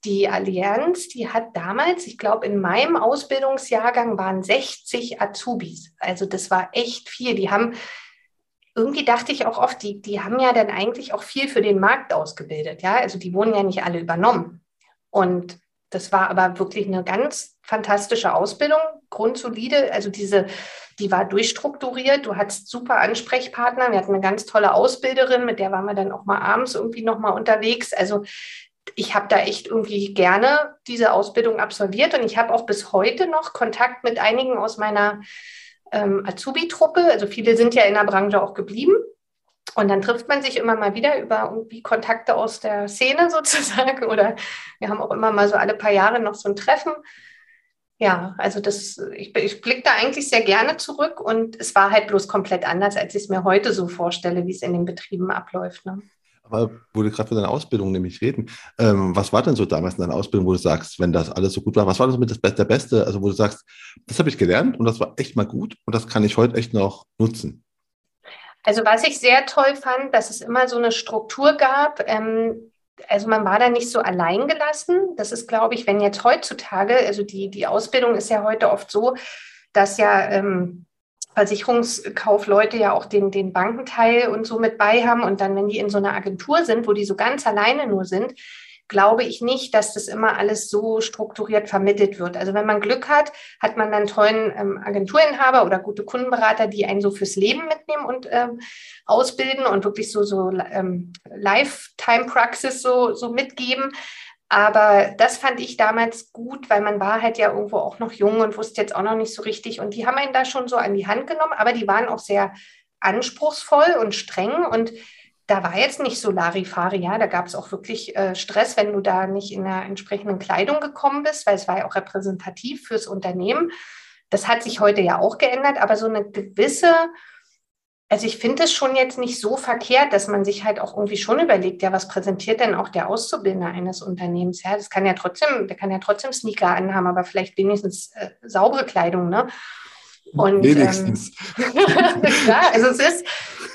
die Allianz, die hat damals, ich glaube, in meinem Ausbildungsjahrgang waren 60 Azubis. Also das war echt viel. Die haben, irgendwie dachte ich auch oft, die, die haben ja dann eigentlich auch viel für den Markt ausgebildet. Ja, also die wurden ja nicht alle übernommen. Und das war aber wirklich eine ganz fantastische Ausbildung, grundsolide. Also diese, die war durchstrukturiert. Du hattest super Ansprechpartner. Wir hatten eine ganz tolle Ausbilderin, mit der waren wir dann auch mal abends irgendwie noch mal unterwegs. Also ich habe da echt irgendwie gerne diese Ausbildung absolviert und ich habe auch bis heute noch Kontakt mit einigen aus meiner ähm, Azubi-Truppe. Also viele sind ja in der Branche auch geblieben. Und dann trifft man sich immer mal wieder über irgendwie Kontakte aus der Szene sozusagen. Oder wir haben auch immer mal so alle paar Jahre noch so ein Treffen. Ja, also das, ich, ich blicke da eigentlich sehr gerne zurück und es war halt bloß komplett anders, als ich es mir heute so vorstelle, wie es in den Betrieben abläuft. Ne? Aber wo wir gerade von deiner Ausbildung nämlich reden, ähm, was war denn so damals in deiner Ausbildung, wo du sagst, wenn das alles so gut war, was war das mit das, der Beste, also wo du sagst, das habe ich gelernt und das war echt mal gut und das kann ich heute echt noch nutzen? Also was ich sehr toll fand, dass es immer so eine Struktur gab. Ähm, also man war da nicht so allein gelassen. Das ist, glaube ich, wenn jetzt heutzutage, also die, die Ausbildung ist ja heute oft so, dass ja ähm, Versicherungskaufleute ja auch den, den Bankenteil und so mit bei haben. Und dann, wenn die in so einer Agentur sind, wo die so ganz alleine nur sind, glaube ich nicht, dass das immer alles so strukturiert vermittelt wird. Also wenn man Glück hat, hat man dann tollen ähm, Agenturinhaber oder gute Kundenberater, die einen so fürs Leben mitnehmen und ähm, ausbilden und wirklich so, so ähm, Lifetime-Praxis so, so mitgeben. Aber das fand ich damals gut, weil man war halt ja irgendwo auch noch jung und wusste jetzt auch noch nicht so richtig. Und die haben einen da schon so an die Hand genommen, aber die waren auch sehr anspruchsvoll und streng. Und da war jetzt nicht so Larifari, ja, da gab es auch wirklich äh, Stress, wenn du da nicht in der entsprechenden Kleidung gekommen bist, weil es war ja auch repräsentativ fürs Unternehmen. Das hat sich heute ja auch geändert, aber so eine gewisse also ich finde es schon jetzt nicht so verkehrt, dass man sich halt auch irgendwie schon überlegt, ja, was präsentiert denn auch der Auszubildende eines Unternehmens? Ja, das kann ja trotzdem, der kann ja trotzdem Sneaker anhaben, aber vielleicht wenigstens äh, saubere Kleidung, ne? Und, wenigstens. Ähm, ja, also es ist,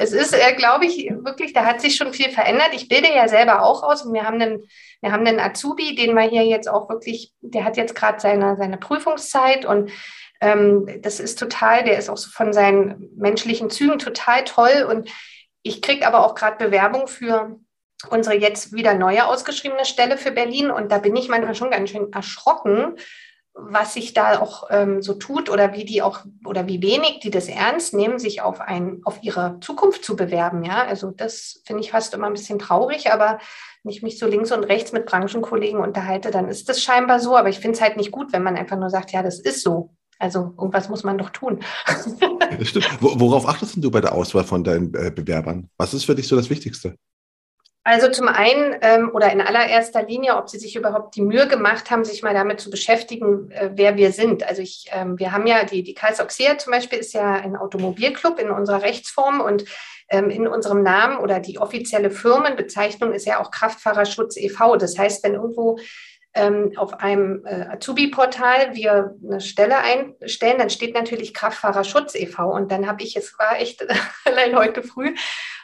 es ist, äh, glaube ich, wirklich, da hat sich schon viel verändert. Ich bilde ja selber auch aus und wir haben einen, wir haben einen Azubi, den wir hier jetzt auch wirklich, der hat jetzt gerade seine, seine Prüfungszeit und ähm, das ist total, der ist auch so von seinen menschlichen Zügen total toll. Und ich kriege aber auch gerade Bewerbung für unsere jetzt wieder neue ausgeschriebene Stelle für Berlin. Und da bin ich manchmal schon ganz schön erschrocken, was sich da auch ähm, so tut oder wie die auch oder wie wenig die das ernst nehmen, sich auf ein, auf ihre Zukunft zu bewerben. Ja, also das finde ich fast immer ein bisschen traurig, aber wenn ich mich so links und rechts mit Branchenkollegen unterhalte, dann ist das scheinbar so. Aber ich finde es halt nicht gut, wenn man einfach nur sagt, ja, das ist so. Also irgendwas muss man doch tun. Stimmt. Worauf achtest du bei der Auswahl von deinen äh, Bewerbern? Was ist für dich so das Wichtigste? Also zum einen ähm, oder in allererster Linie, ob sie sich überhaupt die Mühe gemacht haben, sich mal damit zu beschäftigen, äh, wer wir sind. Also ich, ähm, wir haben ja die, die Karls Oxea zum Beispiel ist ja ein Automobilclub in unserer Rechtsform und ähm, in unserem Namen oder die offizielle Firmenbezeichnung ist ja auch Kraftfahrerschutz e.V. Das heißt, wenn irgendwo ähm, auf einem äh, Azubi-Portal wir eine Stelle einstellen, dann steht natürlich Kraftfahrerschutz e.V. Und dann habe ich, es war echt allein heute früh,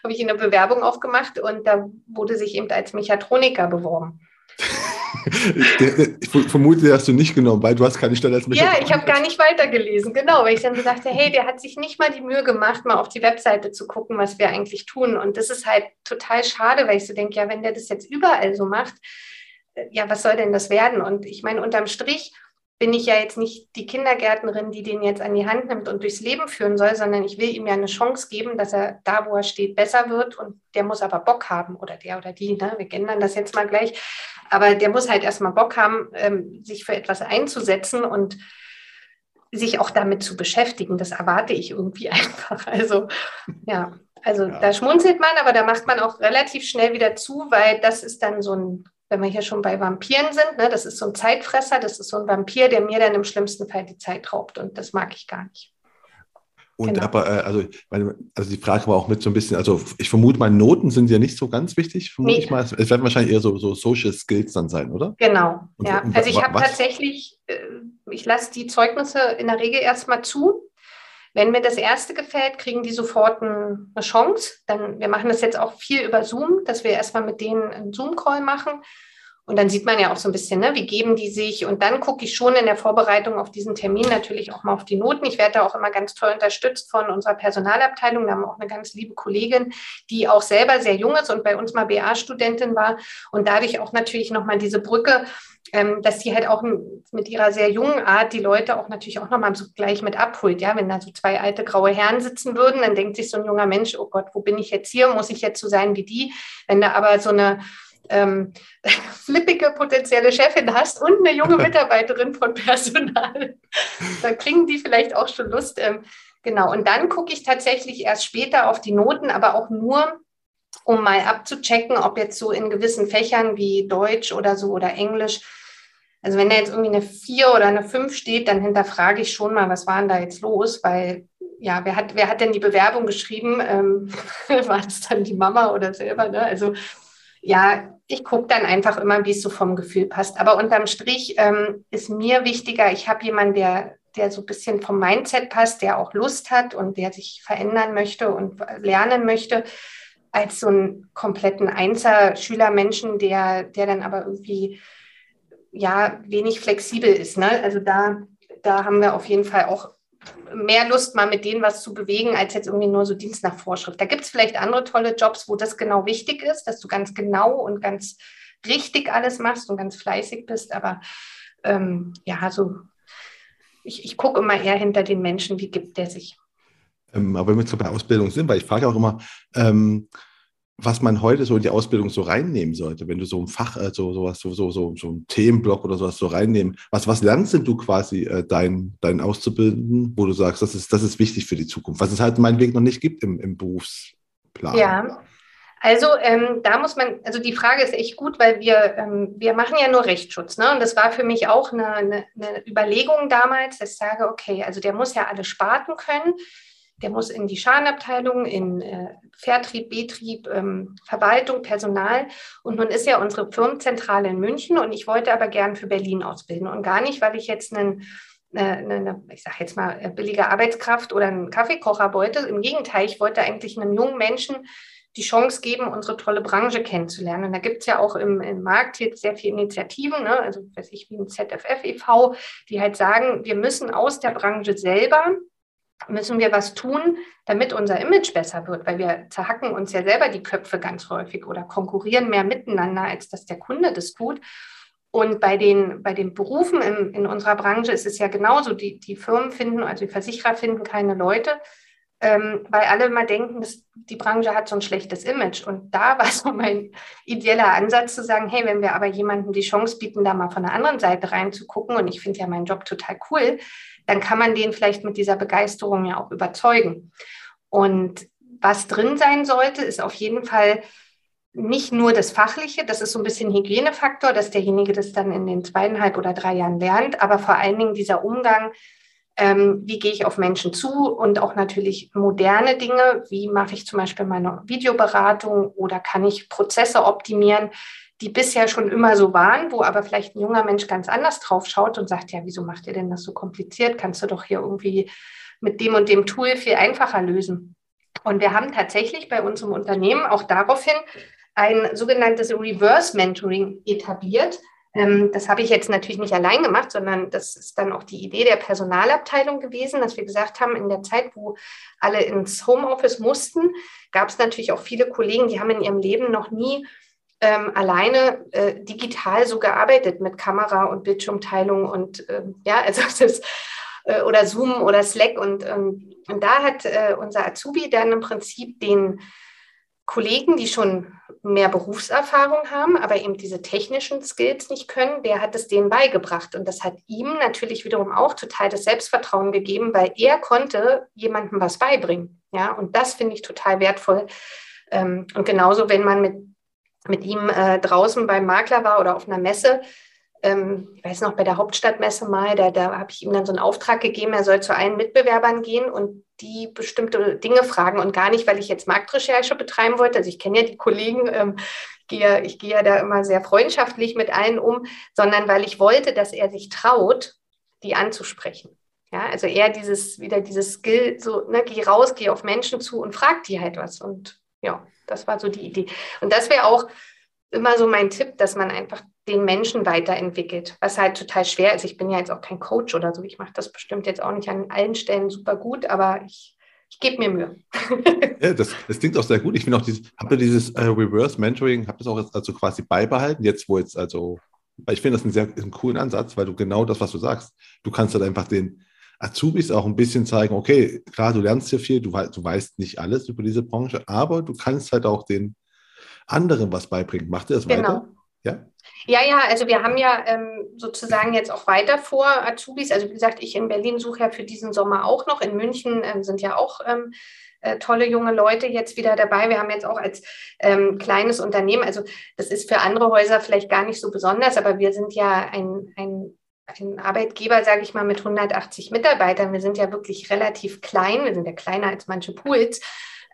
habe ich eine Bewerbung aufgemacht und da wurde sich eben als Mechatroniker beworben. ich vermute, hast du nicht genommen, weil du hast keine Stelle als Mechatroniker. Ja, ich habe gar nicht weitergelesen, genau, weil ich dann so dachte, hey, der hat sich nicht mal die Mühe gemacht, mal auf die Webseite zu gucken, was wir eigentlich tun. Und das ist halt total schade, weil ich so denke, ja, wenn der das jetzt überall so macht, ja, was soll denn das werden? Und ich meine, unterm Strich bin ich ja jetzt nicht die Kindergärtnerin, die den jetzt an die Hand nimmt und durchs Leben führen soll, sondern ich will ihm ja eine Chance geben, dass er da, wo er steht, besser wird. Und der muss aber Bock haben oder der oder die, ne? wir ändern das jetzt mal gleich. Aber der muss halt erstmal Bock haben, ähm, sich für etwas einzusetzen und sich auch damit zu beschäftigen. Das erwarte ich irgendwie einfach. Also, ja. Also ja. da schmunzelt man, aber da macht man auch relativ schnell wieder zu, weil das ist dann so ein wenn wir hier schon bei Vampiren sind, ne, das ist so ein Zeitfresser, das ist so ein Vampir, der mir dann im schlimmsten Fall die Zeit raubt und das mag ich gar nicht. Und genau. aber, äh, also, meine, also die Frage war auch mit so ein bisschen, also ich vermute, meine Noten sind ja nicht so ganz wichtig, vermute nee. ich mal. Es werden wahrscheinlich eher so, so Social Skills dann sein, oder? Genau, und, ja. Und, also ich habe tatsächlich, äh, ich lasse die Zeugnisse in der Regel erstmal zu. Wenn mir das erste gefällt, kriegen die sofort eine Chance. Dann, wir machen das jetzt auch viel über Zoom, dass wir erstmal mit denen einen Zoom-Call machen und dann sieht man ja auch so ein bisschen, ne, wie geben die sich. Und dann gucke ich schon in der Vorbereitung auf diesen Termin natürlich auch mal auf die Noten. Ich werde da auch immer ganz toll unterstützt von unserer Personalabteilung. Da haben wir auch eine ganz liebe Kollegin, die auch selber sehr jung ist und bei uns mal BA-Studentin war. Und dadurch auch natürlich nochmal diese Brücke, ähm, dass die halt auch mit ihrer sehr jungen Art die Leute auch natürlich auch nochmal so gleich mit abholt. Ja, wenn da so zwei alte graue Herren sitzen würden, dann denkt sich so ein junger Mensch, oh Gott, wo bin ich jetzt hier? Muss ich jetzt so sein wie die? Wenn da aber so eine ähm, flippige potenzielle Chefin hast und eine junge Mitarbeiterin von Personal, da kriegen die vielleicht auch schon Lust. Ähm, genau, und dann gucke ich tatsächlich erst später auf die Noten, aber auch nur, um mal abzuchecken, ob jetzt so in gewissen Fächern wie Deutsch oder so oder Englisch, also wenn da jetzt irgendwie eine 4 oder eine 5 steht, dann hinterfrage ich schon mal, was war denn da jetzt los, weil ja, wer hat, wer hat denn die Bewerbung geschrieben? Ähm, war das dann die Mama oder selber? Ne? Also ja, ich gucke dann einfach immer, wie es so vom Gefühl passt. Aber unterm Strich ähm, ist mir wichtiger, ich habe jemanden, der, der so ein bisschen vom Mindset passt, der auch Lust hat und der sich verändern möchte und lernen möchte, als so einen kompletten Einzelschülermenschen, der, der dann aber irgendwie ja wenig flexibel ist. Ne? Also da, da haben wir auf jeden Fall auch mehr Lust, mal mit denen was zu bewegen, als jetzt irgendwie nur so Dienst nach Vorschrift. Da gibt es vielleicht andere tolle Jobs, wo das genau wichtig ist, dass du ganz genau und ganz richtig alles machst und ganz fleißig bist. Aber ähm, ja, so ich, ich gucke immer eher hinter den Menschen, wie gibt der sich. Ähm, aber wenn wir jetzt bei Ausbildung sind, weil ich frage auch immer, ähm, was man heute so in die Ausbildung so reinnehmen sollte, wenn du so ein Fach, äh, so sowas, so, so, so, so ein Themenblock oder sowas so reinnehmen. Was, was lernst denn du quasi äh, dein, dein Auszubildenden, wo du sagst, das ist, das ist wichtig für die Zukunft, was es halt meinetwegen noch nicht gibt im, im Berufsplan? Ja. Also ähm, da muss man, also die Frage ist echt gut, weil wir, ähm, wir machen ja nur Rechtsschutz. Ne? Und das war für mich auch eine, eine, eine Überlegung damals, dass ich sage, okay, also der muss ja alle Sparten können der muss in die Schadenabteilung, in äh, Vertrieb, Betrieb, ähm, Verwaltung, Personal. Und nun ist ja unsere Firmenzentrale in München und ich wollte aber gern für Berlin ausbilden und gar nicht, weil ich jetzt einen äh, eine, ich sage jetzt mal, äh, billige Arbeitskraft oder einen Kaffeekocher wollte. Im Gegenteil, ich wollte eigentlich einem jungen Menschen die Chance geben, unsere tolle Branche kennenzulernen. Und da gibt es ja auch im, im, Markt jetzt sehr viele Initiativen, ne? also weiß ich wie ein ZFF e.V., die halt sagen, wir müssen aus der Branche selber müssen wir was tun, damit unser Image besser wird, weil wir zerhacken uns ja selber die Köpfe ganz häufig oder konkurrieren mehr miteinander, als dass der Kunde das tut. Und bei den, bei den Berufen in, in unserer Branche ist es ja genauso. Die, die Firmen finden, also die Versicherer finden keine Leute, ähm, weil alle immer denken, dass die Branche hat so ein schlechtes Image. Und da war so mein ideeller Ansatz zu sagen, hey, wenn wir aber jemandem die Chance bieten, da mal von der anderen Seite reinzugucken, und ich finde ja meinen Job total cool, dann kann man den vielleicht mit dieser Begeisterung ja auch überzeugen. Und was drin sein sollte, ist auf jeden Fall nicht nur das Fachliche, das ist so ein bisschen Hygienefaktor, dass derjenige das dann in den zweieinhalb oder drei Jahren lernt, aber vor allen Dingen dieser Umgang, ähm, wie gehe ich auf Menschen zu und auch natürlich moderne Dinge, wie mache ich zum Beispiel meine Videoberatung oder kann ich Prozesse optimieren, die bisher schon immer so waren, wo aber vielleicht ein junger Mensch ganz anders drauf schaut und sagt, ja, wieso macht ihr denn das so kompliziert? Kannst du doch hier irgendwie mit dem und dem Tool viel einfacher lösen. Und wir haben tatsächlich bei unserem Unternehmen auch daraufhin ein sogenanntes Reverse Mentoring etabliert. Ähm, das habe ich jetzt natürlich nicht allein gemacht, sondern das ist dann auch die Idee der Personalabteilung gewesen, dass wir gesagt haben, in der Zeit, wo alle ins Homeoffice mussten, gab es natürlich auch viele Kollegen, die haben in ihrem Leben noch nie ähm, alleine äh, digital so gearbeitet mit Kamera und Bildschirmteilung und ähm, ja, also das äh, oder Zoom oder Slack und, ähm, und da hat äh, unser Azubi dann im Prinzip den Kollegen, die schon mehr Berufserfahrung haben, aber eben diese technischen Skills nicht können, der hat es denen beigebracht. Und das hat ihm natürlich wiederum auch total das Selbstvertrauen gegeben, weil er konnte jemandem was beibringen. Ja, und das finde ich total wertvoll. Ähm, und genauso, wenn man mit mit ihm äh, draußen beim Makler war oder auf einer Messe, ähm, ich weiß noch, bei der Hauptstadtmesse mal, da, da habe ich ihm dann so einen Auftrag gegeben, er soll zu allen Mitbewerbern gehen und die bestimmte Dinge fragen und gar nicht, weil ich jetzt Marktrecherche betreiben wollte. Also ich kenne ja die Kollegen, ähm, gehe, ich gehe ja da immer sehr freundschaftlich mit allen um, sondern weil ich wollte, dass er sich traut, die anzusprechen. Ja, also eher dieses, wieder dieses Skill, so, ne, geh raus, geh auf Menschen zu und frag die halt was. Und ja, das war so die Idee. Und das wäre auch immer so mein Tipp, dass man einfach den Menschen weiterentwickelt, was halt total schwer ist. Ich bin ja jetzt auch kein Coach oder so. Ich mache das bestimmt jetzt auch nicht an allen Stellen super gut, aber ich, ich gebe mir Mühe. ja, das, das klingt auch sehr gut. Ich finde auch dieses, ihr dieses äh, Reverse Mentoring, ihr das auch jetzt also quasi beibehalten, jetzt wo jetzt also, ich finde das einen sehr einen coolen Ansatz, weil du genau das, was du sagst, du kannst halt einfach den Azubis auch ein bisschen zeigen, okay, klar, du lernst hier viel, du, du weißt nicht alles über diese Branche, aber du kannst halt auch den anderen was beibringen. Macht ihr das genau. weiter? Ja? Ja, ja, also wir haben ja ähm, sozusagen jetzt auch weiter vor Azubis. Also wie gesagt, ich in Berlin suche ja für diesen Sommer auch noch. In München ähm, sind ja auch ähm, äh, tolle junge Leute jetzt wieder dabei. Wir haben jetzt auch als ähm, kleines Unternehmen, also das ist für andere Häuser vielleicht gar nicht so besonders, aber wir sind ja ein, ein, ein Arbeitgeber, sage ich mal, mit 180 Mitarbeitern. Wir sind ja wirklich relativ klein. Wir sind ja kleiner als manche Pools.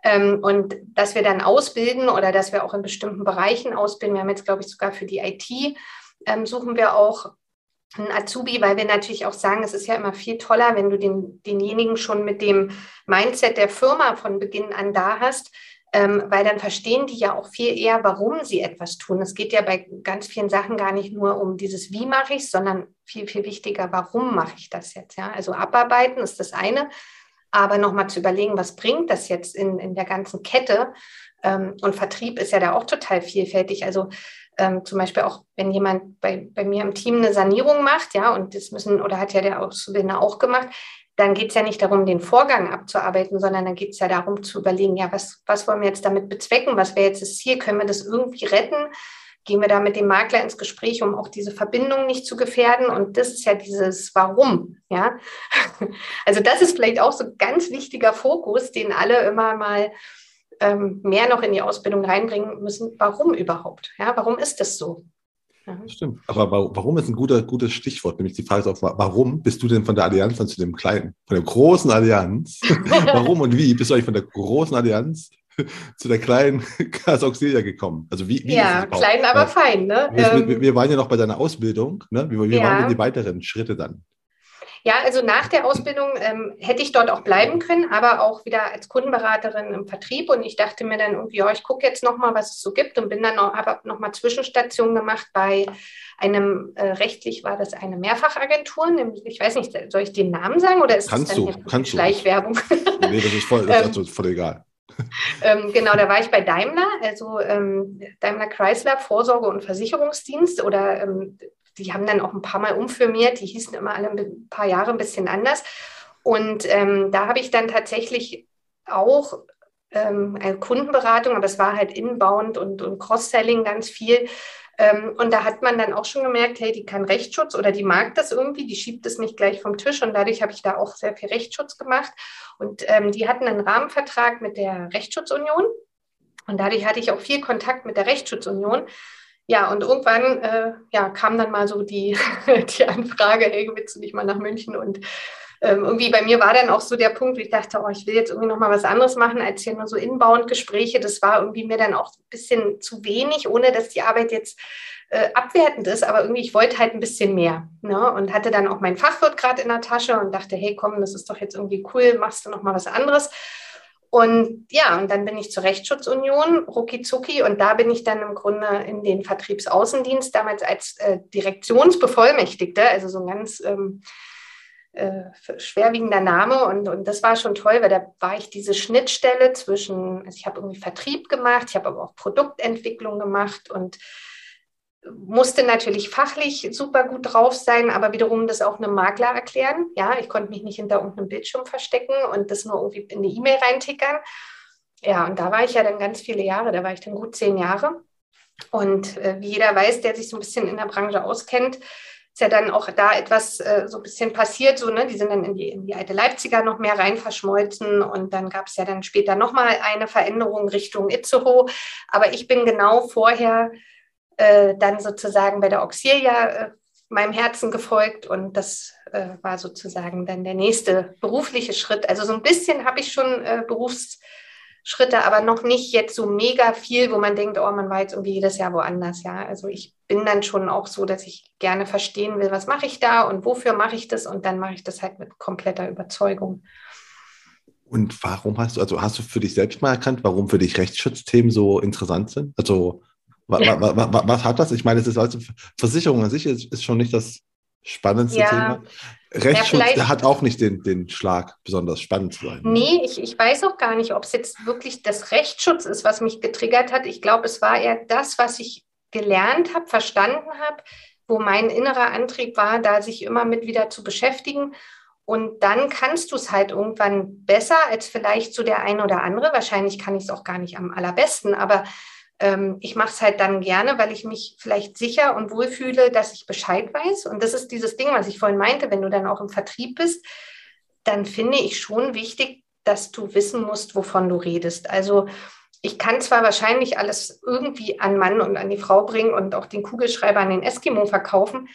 Ähm, und dass wir dann ausbilden oder dass wir auch in bestimmten Bereichen ausbilden. Wir haben jetzt, glaube ich, sogar für die IT ähm, suchen wir auch einen Azubi, weil wir natürlich auch sagen, es ist ja immer viel toller, wenn du den, denjenigen schon mit dem Mindset der Firma von Beginn an da hast, ähm, weil dann verstehen die ja auch viel eher, warum sie etwas tun. Es geht ja bei ganz vielen Sachen gar nicht nur um dieses Wie mache ich sondern viel, viel wichtiger, warum mache ich das jetzt? Ja? Also abarbeiten ist das eine, aber nochmal zu überlegen, was bringt das jetzt in, in der ganzen Kette? Ähm, und Vertrieb ist ja da auch total vielfältig. Also ähm, zum Beispiel auch, wenn jemand bei, bei mir im Team eine Sanierung macht, ja, und das müssen, oder hat ja der Auszubildende auch gemacht, dann geht es ja nicht darum, den Vorgang abzuarbeiten, sondern dann geht es ja darum zu überlegen, ja, was, was wollen wir jetzt damit bezwecken? Was wäre jetzt das Ziel? Können wir das irgendwie retten? Gehen wir da mit dem Makler ins Gespräch, um auch diese Verbindung nicht zu gefährden. Und das ist ja dieses Warum, ja. Also das ist vielleicht auch so ein ganz wichtiger Fokus, den alle immer mal ähm, mehr noch in die Ausbildung reinbringen müssen. Warum überhaupt? Ja, warum ist das so? Ja. Stimmt. Aber warum ist ein guter, gutes Stichwort? Nämlich die Frage ist auch, warum bist du denn von der Allianz dann zu dem kleinen, von der großen Allianz? warum und wie bist du eigentlich von der großen Allianz zu der kleinen Casoxilia gekommen? Also wie, wie ja, klein, aber fein. Ne? Wir, wir, ähm, wir, waren ja noch bei deiner Ausbildung. Ne? Wie, wie ja. waren denn die weiteren Schritte dann? Ja, also nach der Ausbildung ähm, hätte ich dort auch bleiben können, aber auch wieder als Kundenberaterin im Vertrieb. Und ich dachte mir dann irgendwie, ja, ich gucke jetzt nochmal, was es so gibt und bin dann noch, habe nochmal Zwischenstationen gemacht bei einem, äh, rechtlich war das eine Mehrfachagentur, nämlich, ich weiß nicht, soll ich den Namen sagen oder ist kannst das dann du, kannst Schleichwerbung? Nee, das ist voll, das ist also voll egal. Ähm, genau, da war ich bei Daimler, also ähm, Daimler Chrysler Vorsorge- und Versicherungsdienst oder ähm, die haben dann auch ein paar Mal umfirmiert, die hießen immer alle ein paar Jahre ein bisschen anders. Und ähm, da habe ich dann tatsächlich auch ähm, eine Kundenberatung, aber es war halt inbound und, und Cross-Selling ganz viel. Ähm, und da hat man dann auch schon gemerkt, hey, die kann Rechtsschutz oder die mag das irgendwie, die schiebt es nicht gleich vom Tisch. Und dadurch habe ich da auch sehr viel Rechtsschutz gemacht. Und ähm, die hatten einen Rahmenvertrag mit der Rechtsschutzunion. Und dadurch hatte ich auch viel Kontakt mit der Rechtsschutzunion. Ja, und irgendwann äh, ja, kam dann mal so die, die Anfrage, hey, willst du nicht mal nach München? Und ähm, irgendwie bei mir war dann auch so der Punkt, wo ich dachte, oh, ich will jetzt irgendwie noch mal was anderes machen als hier nur so Inbound-Gespräche. Das war irgendwie mir dann auch ein bisschen zu wenig, ohne dass die Arbeit jetzt äh, abwertend ist, aber irgendwie, ich wollte halt ein bisschen mehr. Ne? Und hatte dann auch mein Fachwirt gerade in der Tasche und dachte, hey, komm, das ist doch jetzt irgendwie cool, machst du noch mal was anderes. Und ja, und dann bin ich zur Rechtsschutzunion, rucki zucki, und da bin ich dann im Grunde in den Vertriebsaußendienst, damals als äh, Direktionsbevollmächtigte, also so ein ganz ähm, äh, schwerwiegender Name. Und, und das war schon toll, weil da war ich diese Schnittstelle zwischen, also ich habe irgendwie Vertrieb gemacht, ich habe aber auch Produktentwicklung gemacht und musste natürlich fachlich super gut drauf sein, aber wiederum das auch einem Makler erklären. Ja, ich konnte mich nicht hinter irgendeinem Bildschirm verstecken und das nur irgendwie in die E-Mail reintickern. Ja, und da war ich ja dann ganz viele Jahre, da war ich dann gut zehn Jahre. Und äh, wie jeder weiß, der sich so ein bisschen in der Branche auskennt, ist ja dann auch da etwas äh, so ein bisschen passiert, so, ne? die sind dann in die, in die alte Leipziger noch mehr rein verschmolzen und dann gab es ja dann später nochmal eine Veränderung Richtung Itzehoe. Aber ich bin genau vorher äh, dann sozusagen bei der Auxilia äh, meinem Herzen gefolgt und das äh, war sozusagen dann der nächste berufliche Schritt. Also so ein bisschen habe ich schon äh, Berufsschritte, aber noch nicht jetzt so mega viel, wo man denkt, oh, man war jetzt irgendwie jedes Jahr woanders. Ja, also ich bin dann schon auch so, dass ich gerne verstehen will, was mache ich da und wofür mache ich das und dann mache ich das halt mit kompletter Überzeugung. Und warum hast du, also hast du für dich selbst mal erkannt, warum für dich Rechtsschutzthemen so interessant sind? Also was, was, was hat das? Ich meine, es ist also Versicherung an sich ist, ist schon nicht das spannendste ja. Thema. Rechtsschutz, ja, hat auch nicht den, den Schlag, besonders spannend zu sein. Ne? Nee, ich, ich weiß auch gar nicht, ob es jetzt wirklich das Rechtsschutz ist, was mich getriggert hat. Ich glaube, es war eher das, was ich gelernt habe, verstanden habe, wo mein innerer Antrieb war, da sich immer mit wieder zu beschäftigen. Und dann kannst du es halt irgendwann besser als vielleicht so der eine oder andere. Wahrscheinlich kann ich es auch gar nicht am allerbesten, aber ähm, ich mache es halt dann gerne, weil ich mich vielleicht sicher und wohl fühle, dass ich Bescheid weiß. Und das ist dieses Ding, was ich vorhin meinte, wenn du dann auch im Vertrieb bist, dann finde ich schon wichtig, dass du wissen musst, wovon du redest. Also ich kann zwar wahrscheinlich alles irgendwie an Mann und an die Frau bringen und auch den Kugelschreiber an den Eskimo verkaufen,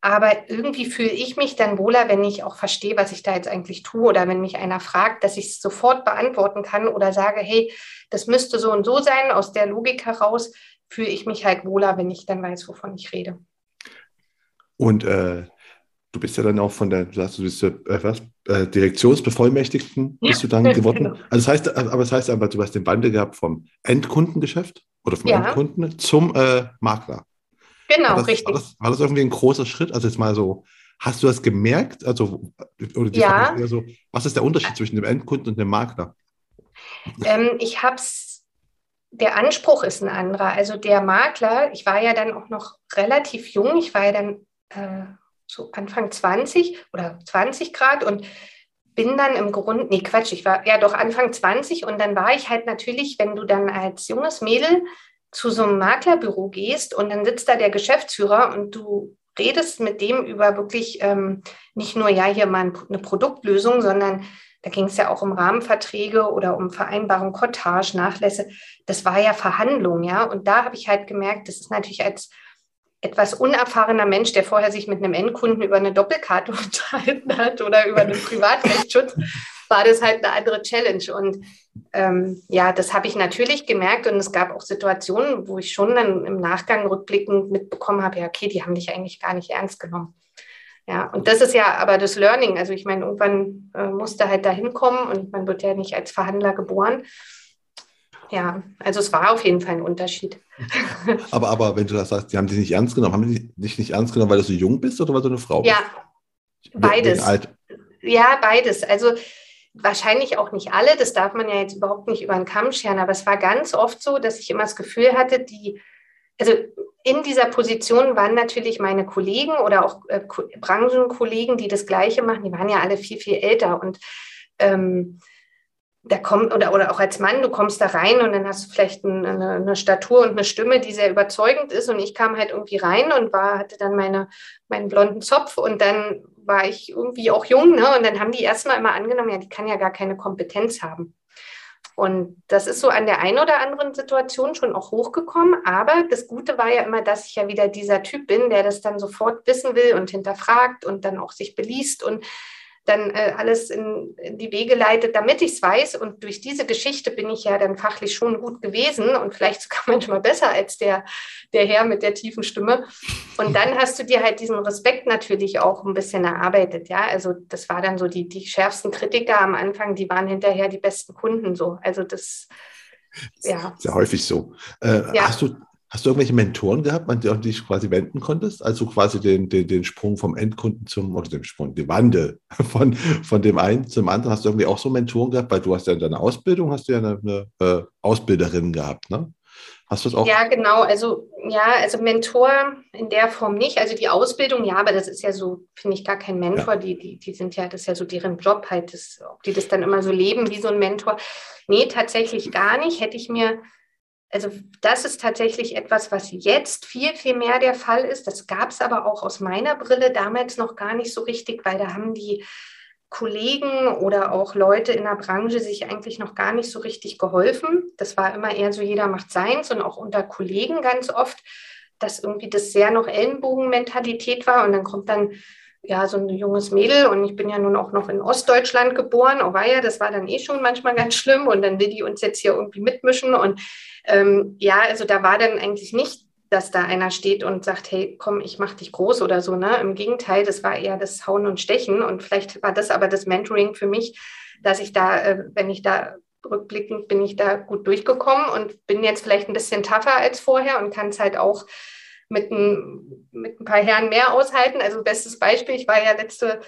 aber irgendwie fühle ich mich dann wohler, wenn ich auch verstehe, was ich da jetzt eigentlich tue oder wenn mich einer fragt, dass ich es sofort beantworten kann oder sage, hey, das müsste so und so sein. Aus der Logik heraus fühle ich mich halt wohler, wenn ich dann weiß, wovon ich rede. Und äh, du bist ja dann auch von der, du sagst, du bist äh, was, äh, Direktionsbevollmächtigten bist du dann geworden. Genau. Also das heißt, aber das heißt aber, du hast den Wandel gehabt vom Endkundengeschäft oder vom ja. Endkunden zum äh, Makler. Genau, war das, richtig. War das, war das, irgendwie ein großer Schritt? Also jetzt mal so, hast du das gemerkt? Also, oder ja. So, was ist der Unterschied zwischen dem Endkunden und dem Makler? Ähm, ich habe es, der Anspruch ist ein anderer. Also der Makler, ich war ja dann auch noch relativ jung, ich war ja dann äh, so Anfang 20 oder 20 Grad und bin dann im Grunde, nee Quatsch, ich war ja doch Anfang 20 und dann war ich halt natürlich, wenn du dann als junges Mädel zu so einem Maklerbüro gehst und dann sitzt da der Geschäftsführer und du redest mit dem über wirklich ähm, nicht nur, ja, hier mal eine Produktlösung, sondern da ging es ja auch um Rahmenverträge oder um Vereinbarung, Cottage, Nachlässe. Das war ja Verhandlung, ja. Und da habe ich halt gemerkt, das ist natürlich als etwas unerfahrener Mensch, der vorher sich mit einem Endkunden über eine Doppelkarte unterhalten hat oder über einen Privatrechtsschutz, war das halt eine andere Challenge. Und ähm, ja, das habe ich natürlich gemerkt und es gab auch Situationen, wo ich schon dann im Nachgang rückblickend mitbekommen habe, ja, okay, die haben dich eigentlich gar nicht ernst genommen. Ja, und das ist ja aber das Learning. Also ich meine, irgendwann äh, musste halt da hinkommen und man wird ja nicht als Verhandler geboren. Ja, also es war auf jeden Fall ein Unterschied. Aber, aber wenn du das sagst, die haben dich nicht ernst genommen, haben die dich nicht ernst genommen, weil du so jung bist oder weil du eine Frau bist? Ja, beides. Ja, beides. Also wahrscheinlich auch nicht alle, das darf man ja jetzt überhaupt nicht über den Kamm scheren, aber es war ganz oft so, dass ich immer das Gefühl hatte, die, also in dieser Position waren natürlich meine Kollegen oder auch äh, Branchenkollegen, die das Gleiche machen, die waren ja alle viel, viel älter und ähm, da kommt, oder, oder auch als Mann, du kommst da rein und dann hast du vielleicht eine, eine, Statur und eine Stimme, die sehr überzeugend ist. Und ich kam halt irgendwie rein und war, hatte dann meine, meinen blonden Zopf und dann war ich irgendwie auch jung, ne? Und dann haben die erstmal immer angenommen, ja, die kann ja gar keine Kompetenz haben. Und das ist so an der einen oder anderen Situation schon auch hochgekommen. Aber das Gute war ja immer, dass ich ja wieder dieser Typ bin, der das dann sofort wissen will und hinterfragt und dann auch sich beliest und dann äh, alles in, in, die Wege leitet, damit ich es weiß. Und durch diese Geschichte bin ich ja dann fachlich schon gut gewesen und vielleicht sogar manchmal besser als der, der Herr mit der tiefen Stimme. Und dann hast du dir halt diesen Respekt natürlich auch ein bisschen erarbeitet. Ja, also das war dann so die, die schärfsten Kritiker am Anfang, die waren hinterher die besten Kunden so. Also das, ja. Sehr häufig so. Äh, ja. Hast du Hast du irgendwelche Mentoren gehabt, an die du dich quasi wenden konntest? Also quasi den, den, den Sprung vom Endkunden zum, oder den Sprung, den Wandel von, von dem einen zum anderen. Hast du irgendwie auch so Mentoren gehabt? Weil du hast ja in deiner Ausbildung, hast du ja eine, eine äh, Ausbilderin gehabt, ne? Hast du das auch? Ja, genau. Also, ja, also Mentor in der Form nicht. Also die Ausbildung, ja, aber das ist ja so, finde ich, gar kein Mentor. Ja. Die, die, die sind ja, das ist ja so deren Job halt, das, ob die das dann immer so leben wie so ein Mentor. Nee, tatsächlich gar nicht. Hätte ich mir also das ist tatsächlich etwas, was jetzt viel, viel mehr der Fall ist. Das gab es aber auch aus meiner Brille damals noch gar nicht so richtig, weil da haben die Kollegen oder auch Leute in der Branche sich eigentlich noch gar nicht so richtig geholfen. Das war immer eher so, jeder macht seins und auch unter Kollegen ganz oft, dass irgendwie das sehr noch Ellenbogenmentalität war und dann kommt dann ja, so ein junges Mädel. Und ich bin ja nun auch noch in Ostdeutschland geboren, oh ja, das war dann eh schon manchmal ganz schlimm. Und dann will die uns jetzt hier irgendwie mitmischen. Und ähm, ja, also da war dann eigentlich nicht, dass da einer steht und sagt, hey, komm, ich mach dich groß oder so, ne? Im Gegenteil, das war eher das Hauen und Stechen. Und vielleicht war das aber das Mentoring für mich, dass ich da, äh, wenn ich da rückblickend bin ich da gut durchgekommen und bin jetzt vielleicht ein bisschen tougher als vorher und kann es halt auch mit ein, mit ein paar Herren mehr aushalten. Also bestes Beispiel, ich war ja letzte,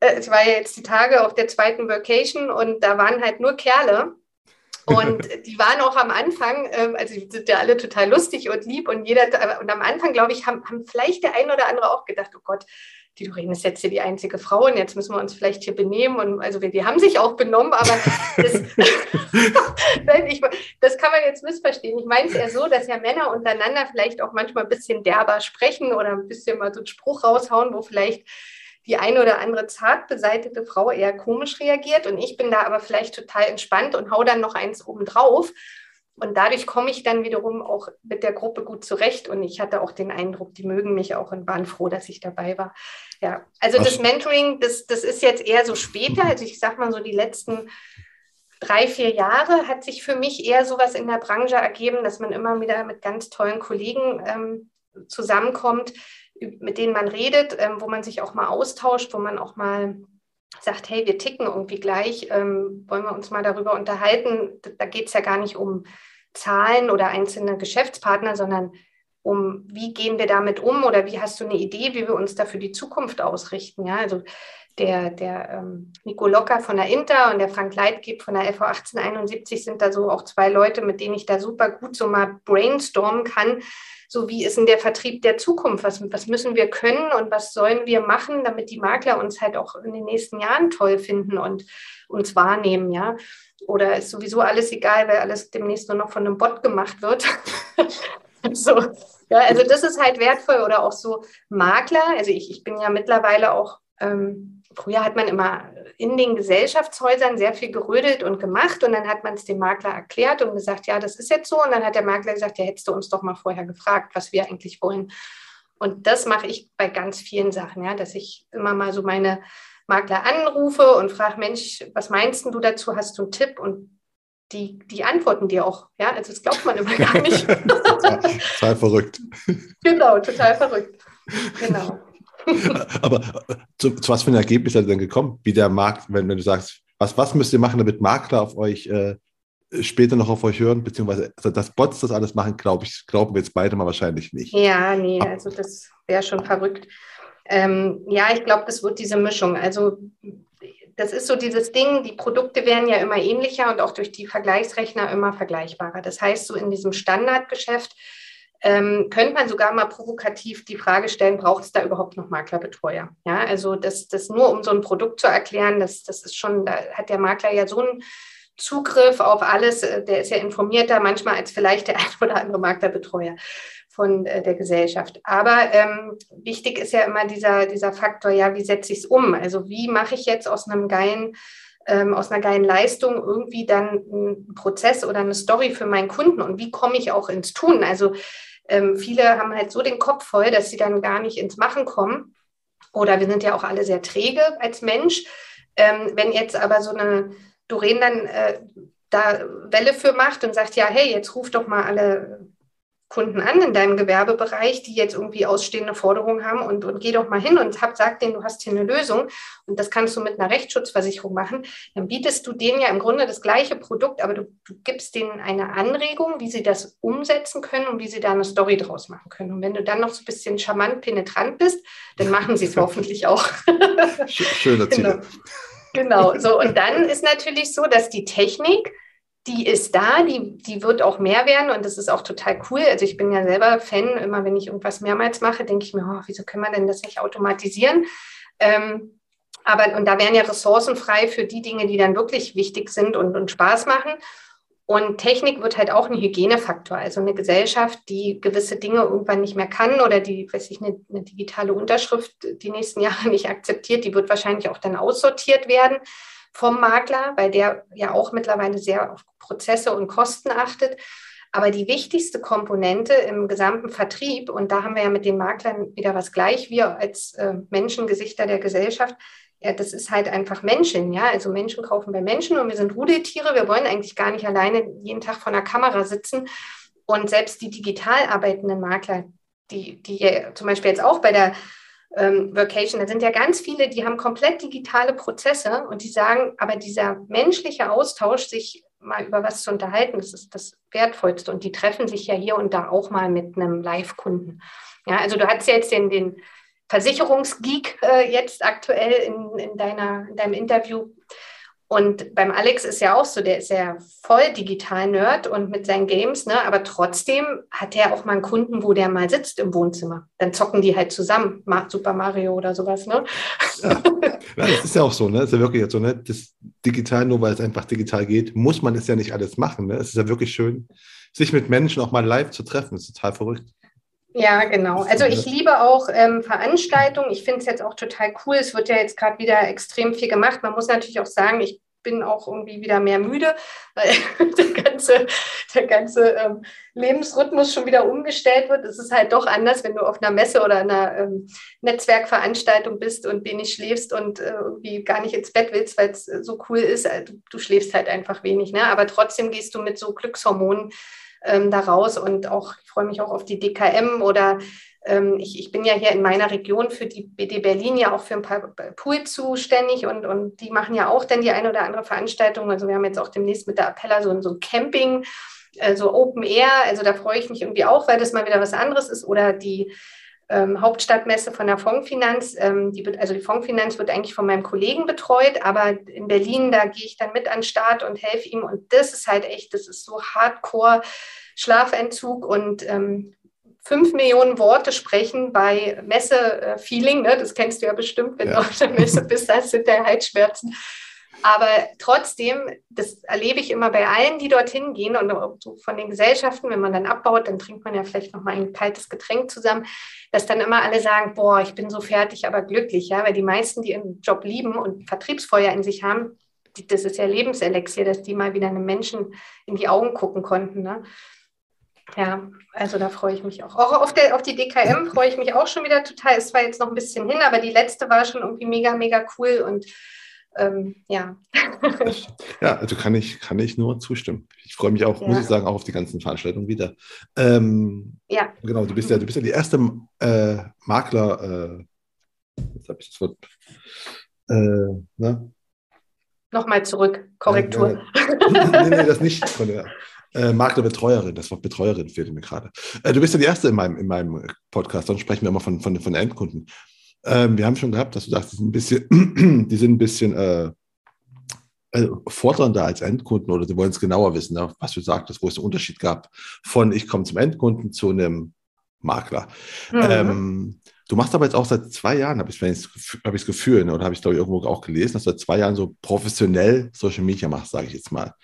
äh, ich war ja jetzt die Tage auf der zweiten Vacation und da waren halt nur Kerle. Und die waren auch am Anfang, ähm, also die sind ja alle total lustig und lieb und jeder, und am Anfang, glaube ich, haben, haben vielleicht der ein oder andere auch gedacht, oh Gott, die Doreen ist jetzt hier die einzige Frau und jetzt müssen wir uns vielleicht hier benehmen. Und also die haben sich auch benommen, aber das, Nein, ich, das kann man jetzt missverstehen. Ich meine es eher so, dass ja Männer untereinander vielleicht auch manchmal ein bisschen derber sprechen oder ein bisschen mal so einen Spruch raushauen, wo vielleicht die eine oder andere zart beseitete Frau eher komisch reagiert. Und ich bin da aber vielleicht total entspannt und hau dann noch eins oben drauf. Und dadurch komme ich dann wiederum auch mit der Gruppe gut zurecht. Und ich hatte auch den Eindruck, die mögen mich auch und waren froh, dass ich dabei war. Ja, also Was? das Mentoring, das, das ist jetzt eher so später. Also ich sag mal so die letzten drei, vier Jahre hat sich für mich eher sowas in der Branche ergeben, dass man immer wieder mit ganz tollen Kollegen ähm, zusammenkommt, mit denen man redet, ähm, wo man sich auch mal austauscht, wo man auch mal sagt, hey, wir ticken irgendwie gleich, ähm, wollen wir uns mal darüber unterhalten. Da geht es ja gar nicht um Zahlen oder einzelne Geschäftspartner, sondern um, wie gehen wir damit um oder wie hast du eine Idee, wie wir uns da für die Zukunft ausrichten. Ja, also der, der ähm, Nico Locker von der Inter und der Frank Leitgeb von der FV 1871 sind da so auch zwei Leute, mit denen ich da super gut so mal brainstormen kann. So wie ist denn der Vertrieb der Zukunft? Was, was müssen wir können und was sollen wir machen, damit die Makler uns halt auch in den nächsten Jahren toll finden und uns wahrnehmen, ja? Oder ist sowieso alles egal, weil alles demnächst nur noch von einem Bot gemacht wird. so, ja, also das ist halt wertvoll oder auch so Makler. Also ich, ich bin ja mittlerweile auch ähm, früher hat man immer in den Gesellschaftshäusern sehr viel gerödelt und gemacht und dann hat man es dem Makler erklärt und gesagt, ja, das ist jetzt so. Und dann hat der Makler gesagt, ja, hättest du uns doch mal vorher gefragt, was wir eigentlich wollen. Und das mache ich bei ganz vielen Sachen, ja, dass ich immer mal so meine Makler anrufe und frage, Mensch, was meinst du dazu? Hast du einen Tipp? Und die, die antworten dir auch. Ja, also das glaubt man immer gar nicht. total verrückt. Genau, total verrückt. Genau. Aber zu, zu, was für ein Ergebnis seid ihr denn gekommen? Wie der Markt, wenn, wenn du sagst, was, was müsst ihr machen, damit Makler auf euch äh, später noch auf euch hören, beziehungsweise also dass Bots das alles machen, glaube ich, glauben wir jetzt beide mal wahrscheinlich nicht. Ja, nee, also das wäre schon verrückt. Ähm, ja, ich glaube, das wird diese Mischung. Also das ist so dieses Ding, die Produkte werden ja immer ähnlicher und auch durch die Vergleichsrechner immer vergleichbarer. Das heißt, so in diesem Standardgeschäft ähm, könnte man sogar mal provokativ die Frage stellen, braucht es da überhaupt noch Maklerbetreuer? Ja, also das, das nur um so ein Produkt zu erklären, das, das ist schon, da hat der Makler ja so einen Zugriff auf alles, äh, der ist ja informierter manchmal als vielleicht der ein oder andere Maklerbetreuer von äh, der Gesellschaft. Aber ähm, wichtig ist ja immer dieser, dieser Faktor, ja, wie setze ich es um? Also wie mache ich jetzt aus einem geilen ähm, aus einer geilen Leistung irgendwie dann einen Prozess oder eine Story für meinen Kunden und wie komme ich auch ins Tun? Also ähm, viele haben halt so den Kopf voll, dass sie dann gar nicht ins Machen kommen. Oder wir sind ja auch alle sehr träge als Mensch. Ähm, wenn jetzt aber so eine Doreen dann äh, da Welle für macht und sagt, ja, hey, jetzt ruf doch mal alle Kunden an in deinem Gewerbebereich, die jetzt irgendwie ausstehende Forderungen haben und, und geh doch mal hin und hab, sag denen, du hast hier eine Lösung und das kannst du mit einer Rechtsschutzversicherung machen, dann bietest du denen ja im Grunde das gleiche Produkt, aber du, du gibst denen eine Anregung, wie sie das umsetzen können und wie sie da eine Story draus machen können. Und wenn du dann noch so ein bisschen charmant penetrant bist, dann machen sie es hoffentlich auch. Schöner Ziel. Genau. genau, so und dann ist natürlich so, dass die Technik die ist da, die, die wird auch mehr werden und das ist auch total cool. Also ich bin ja selber Fan, immer wenn ich irgendwas mehrmals mache, denke ich mir, oh, wieso können wir denn das nicht automatisieren? Ähm, aber und da wären ja Ressourcen frei für die Dinge, die dann wirklich wichtig sind und, und Spaß machen. Und Technik wird halt auch ein Hygienefaktor. Also eine Gesellschaft, die gewisse Dinge irgendwann nicht mehr kann oder die, weiß ich, eine, eine digitale Unterschrift die nächsten Jahre nicht akzeptiert, die wird wahrscheinlich auch dann aussortiert werden vom Makler, weil der ja auch mittlerweile sehr auf Prozesse und Kosten achtet. Aber die wichtigste Komponente im gesamten Vertrieb, und da haben wir ja mit den Maklern wieder was gleich, wir als äh, Menschengesichter der Gesellschaft, ja, das ist halt einfach Menschen, ja. Also Menschen kaufen bei Menschen und wir sind Rudeltiere. Wir wollen eigentlich gar nicht alleine jeden Tag vor einer Kamera sitzen. Und selbst die digital arbeitenden Makler, die, die zum Beispiel jetzt auch bei der ähm, Vacation, da sind ja ganz viele, die haben komplett digitale Prozesse und die sagen, aber dieser menschliche Austausch, sich mal über was zu unterhalten, das ist das Wertvollste. Und die treffen sich ja hier und da auch mal mit einem Live-Kunden. Ja, also du hast jetzt den, den Versicherungsgeek äh, jetzt aktuell in, in, deiner, in deinem Interview. Und beim Alex ist ja auch so, der ist ja voll digital Nerd und mit seinen Games, ne? aber trotzdem hat er auch mal einen Kunden, wo der mal sitzt im Wohnzimmer. Dann zocken die halt zusammen, Super Mario oder sowas. Ne? Ja, das ist ja auch so, ne? Das ist ja wirklich jetzt so, ne? Das digital, nur weil es einfach digital geht, muss man es ja nicht alles machen. Ne? Es ist ja wirklich schön, sich mit Menschen auch mal live zu treffen. Das ist total verrückt. Ja, genau. Also ich liebe auch ähm, Veranstaltungen. Ich finde es jetzt auch total cool. Es wird ja jetzt gerade wieder extrem viel gemacht. Man muss natürlich auch sagen, ich bin auch irgendwie wieder mehr müde, weil der ganze, der ganze ähm, Lebensrhythmus schon wieder umgestellt wird. Es ist halt doch anders, wenn du auf einer Messe oder einer ähm, Netzwerkveranstaltung bist und wenig schläfst und äh, irgendwie gar nicht ins Bett willst, weil es äh, so cool ist. Also, du schläfst halt einfach wenig. Ne? Aber trotzdem gehst du mit so Glückshormonen ähm, daraus und auch, ich freue mich auch auf die DKM oder ähm, ich, ich, bin ja hier in meiner Region für die BD Berlin ja auch für ein paar Pool zuständig und, und die machen ja auch dann die eine oder andere Veranstaltung. Also wir haben jetzt auch demnächst mit der Appella so, so ein Camping, äh, so Open Air, also da freue ich mich irgendwie auch, weil das mal wieder was anderes ist. Oder die ähm, Hauptstadtmesse von der Fondsfinanz. Ähm, die also die Fondsfinanz wird eigentlich von meinem Kollegen betreut, aber in Berlin, da gehe ich dann mit an den Start und helfe ihm. Und das ist halt echt, das ist so hardcore Schlafentzug und ähm, fünf Millionen Worte sprechen bei Messe-Feeling, ne? das kennst du ja bestimmt, wenn ja. du auf der Messe bist, das sind der Halsschmerzen. Aber trotzdem, das erlebe ich immer bei allen, die dorthin gehen und von den Gesellschaften, wenn man dann abbaut, dann trinkt man ja vielleicht noch mal ein kaltes Getränk zusammen, dass dann immer alle sagen, boah, ich bin so fertig, aber glücklich, ja, weil die meisten, die ihren Job lieben und Vertriebsfeuer in sich haben, das ist ja Lebenselixier, dass die mal wieder einem Menschen in die Augen gucken konnten. Ne? Ja, also da freue ich mich auch. Auch auf, der, auf die DKM freue ich mich auch schon wieder total. Es war jetzt noch ein bisschen hin, aber die letzte war schon irgendwie mega, mega cool und ähm, ja. ja, also kann ich, kann ich nur zustimmen. Ich freue mich auch, ja. muss ich sagen, auch auf die ganzen Veranstaltungen wieder. Ähm, ja. Genau, du bist ja, du bist ja die erste äh, Makler, äh, jetzt habe ich das Wort, äh, ne? Nochmal zurück, Korrektur. nee, nee, nee, das nicht. Äh, Maklerbetreuerin, das Wort Betreuerin fehlte mir gerade. Äh, du bist ja die Erste in meinem, in meinem Podcast, sonst sprechen wir immer von, von, von Endkunden. Ähm, wir haben schon gehabt, dass du sagst, die sind ein bisschen, die sind ein bisschen äh, also fordernder als Endkunden oder sie wollen es genauer wissen, ne? was du sagtest, wo es einen Unterschied gab von ich komme zum Endkunden zu einem Makler. Mhm. Ähm, du machst aber jetzt auch seit zwei Jahren, habe ich es hab das Gefühl, ne? oder habe ich glaube ich irgendwo auch gelesen, dass du seit zwei Jahren so professionell Social Media machst, sage ich jetzt mal.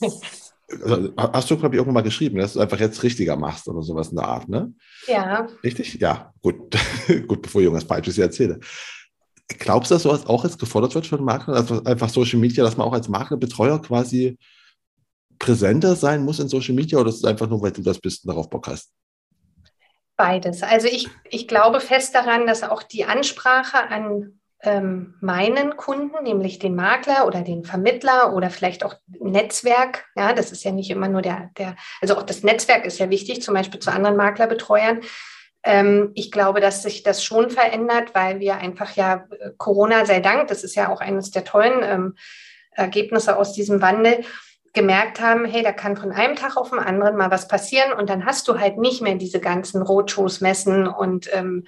Also, hast du, glaube ich, irgendwann mal geschrieben, dass du einfach jetzt richtiger machst oder sowas in der Art, ne? Ja. Richtig? Ja, gut. gut, bevor ich irgendwas Falsches erzähle. Glaubst du, dass sowas auch jetzt gefordert wird von Makler? Also einfach Social Media, dass man auch als Maklerbetreuer quasi präsenter sein muss in Social Media oder ist es einfach nur, weil du das bist und darauf Bock hast? Beides. Also ich, ich glaube fest daran, dass auch die Ansprache an ähm, meinen Kunden, nämlich den Makler oder den Vermittler oder vielleicht auch Netzwerk. Ja, das ist ja nicht immer nur der, der, also auch das Netzwerk ist ja wichtig, zum Beispiel zu anderen Maklerbetreuern. Ähm, ich glaube, dass sich das schon verändert, weil wir einfach ja äh, Corona sei Dank, das ist ja auch eines der tollen ähm, Ergebnisse aus diesem Wandel, gemerkt haben, hey, da kann von einem Tag auf den anderen mal was passieren und dann hast du halt nicht mehr diese ganzen Roadshows, Messen und ähm,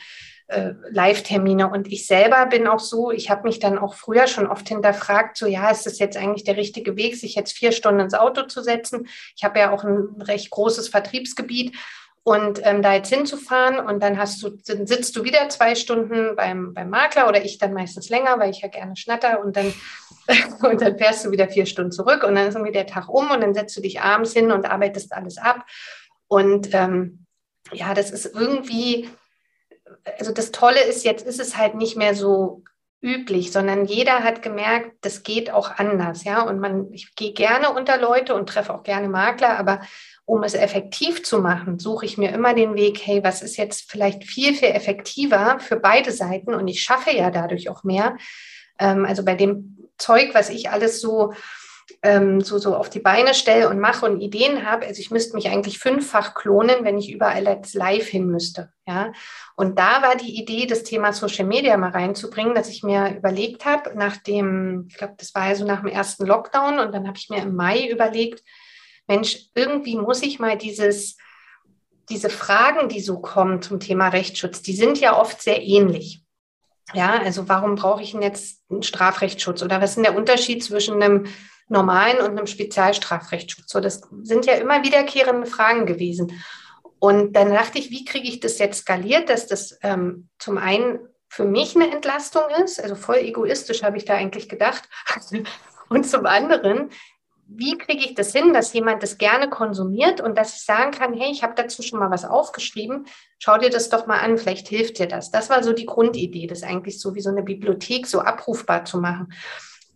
äh, Live-Termine. Und ich selber bin auch so, ich habe mich dann auch früher schon oft hinterfragt, so ja, ist das jetzt eigentlich der richtige Weg, sich jetzt vier Stunden ins Auto zu setzen? Ich habe ja auch ein recht großes Vertriebsgebiet. Und ähm, da jetzt hinzufahren und dann hast du, dann sitzt du wieder zwei Stunden beim, beim Makler oder ich dann meistens länger, weil ich ja gerne schnatter und dann, und dann fährst du wieder vier Stunden zurück und dann ist irgendwie der Tag um und dann setzt du dich abends hin und arbeitest alles ab. Und ähm, ja, das ist irgendwie, also das Tolle ist, jetzt ist es halt nicht mehr so üblich, sondern jeder hat gemerkt, das geht auch anders, ja. Und man, ich gehe gerne unter Leute und treffe auch gerne Makler, aber um es effektiv zu machen, suche ich mir immer den Weg, hey, was ist jetzt vielleicht viel, viel effektiver für beide Seiten und ich schaffe ja dadurch auch mehr. Ähm, also bei dem Zeug, was ich alles so ähm, so, so auf die Beine stelle und mache und Ideen habe, also ich müsste mich eigentlich fünffach klonen, wenn ich überall als live hin müsste. Ja? Und da war die Idee, das Thema Social Media mal reinzubringen, dass ich mir überlegt habe, nach dem, ich glaube, das war ja so nach dem ersten Lockdown und dann habe ich mir im Mai überlegt, Mensch, irgendwie muss ich mal dieses, diese Fragen, die so kommen zum Thema Rechtsschutz, die sind ja oft sehr ähnlich. Ja, also warum brauche ich denn jetzt einen Strafrechtsschutz oder was ist denn der Unterschied zwischen einem normalen und einem Spezialstrafrechtsschutz. So, das sind ja immer wiederkehrende Fragen gewesen. Und dann dachte ich, wie kriege ich das jetzt skaliert, dass das ähm, zum einen für mich eine Entlastung ist, also voll egoistisch habe ich da eigentlich gedacht. und zum anderen, wie kriege ich das hin, dass jemand das gerne konsumiert und dass ich sagen kann, hey, ich habe dazu schon mal was aufgeschrieben, schau dir das doch mal an, vielleicht hilft dir das. Das war so die Grundidee, das eigentlich so wie so eine Bibliothek so abrufbar zu machen.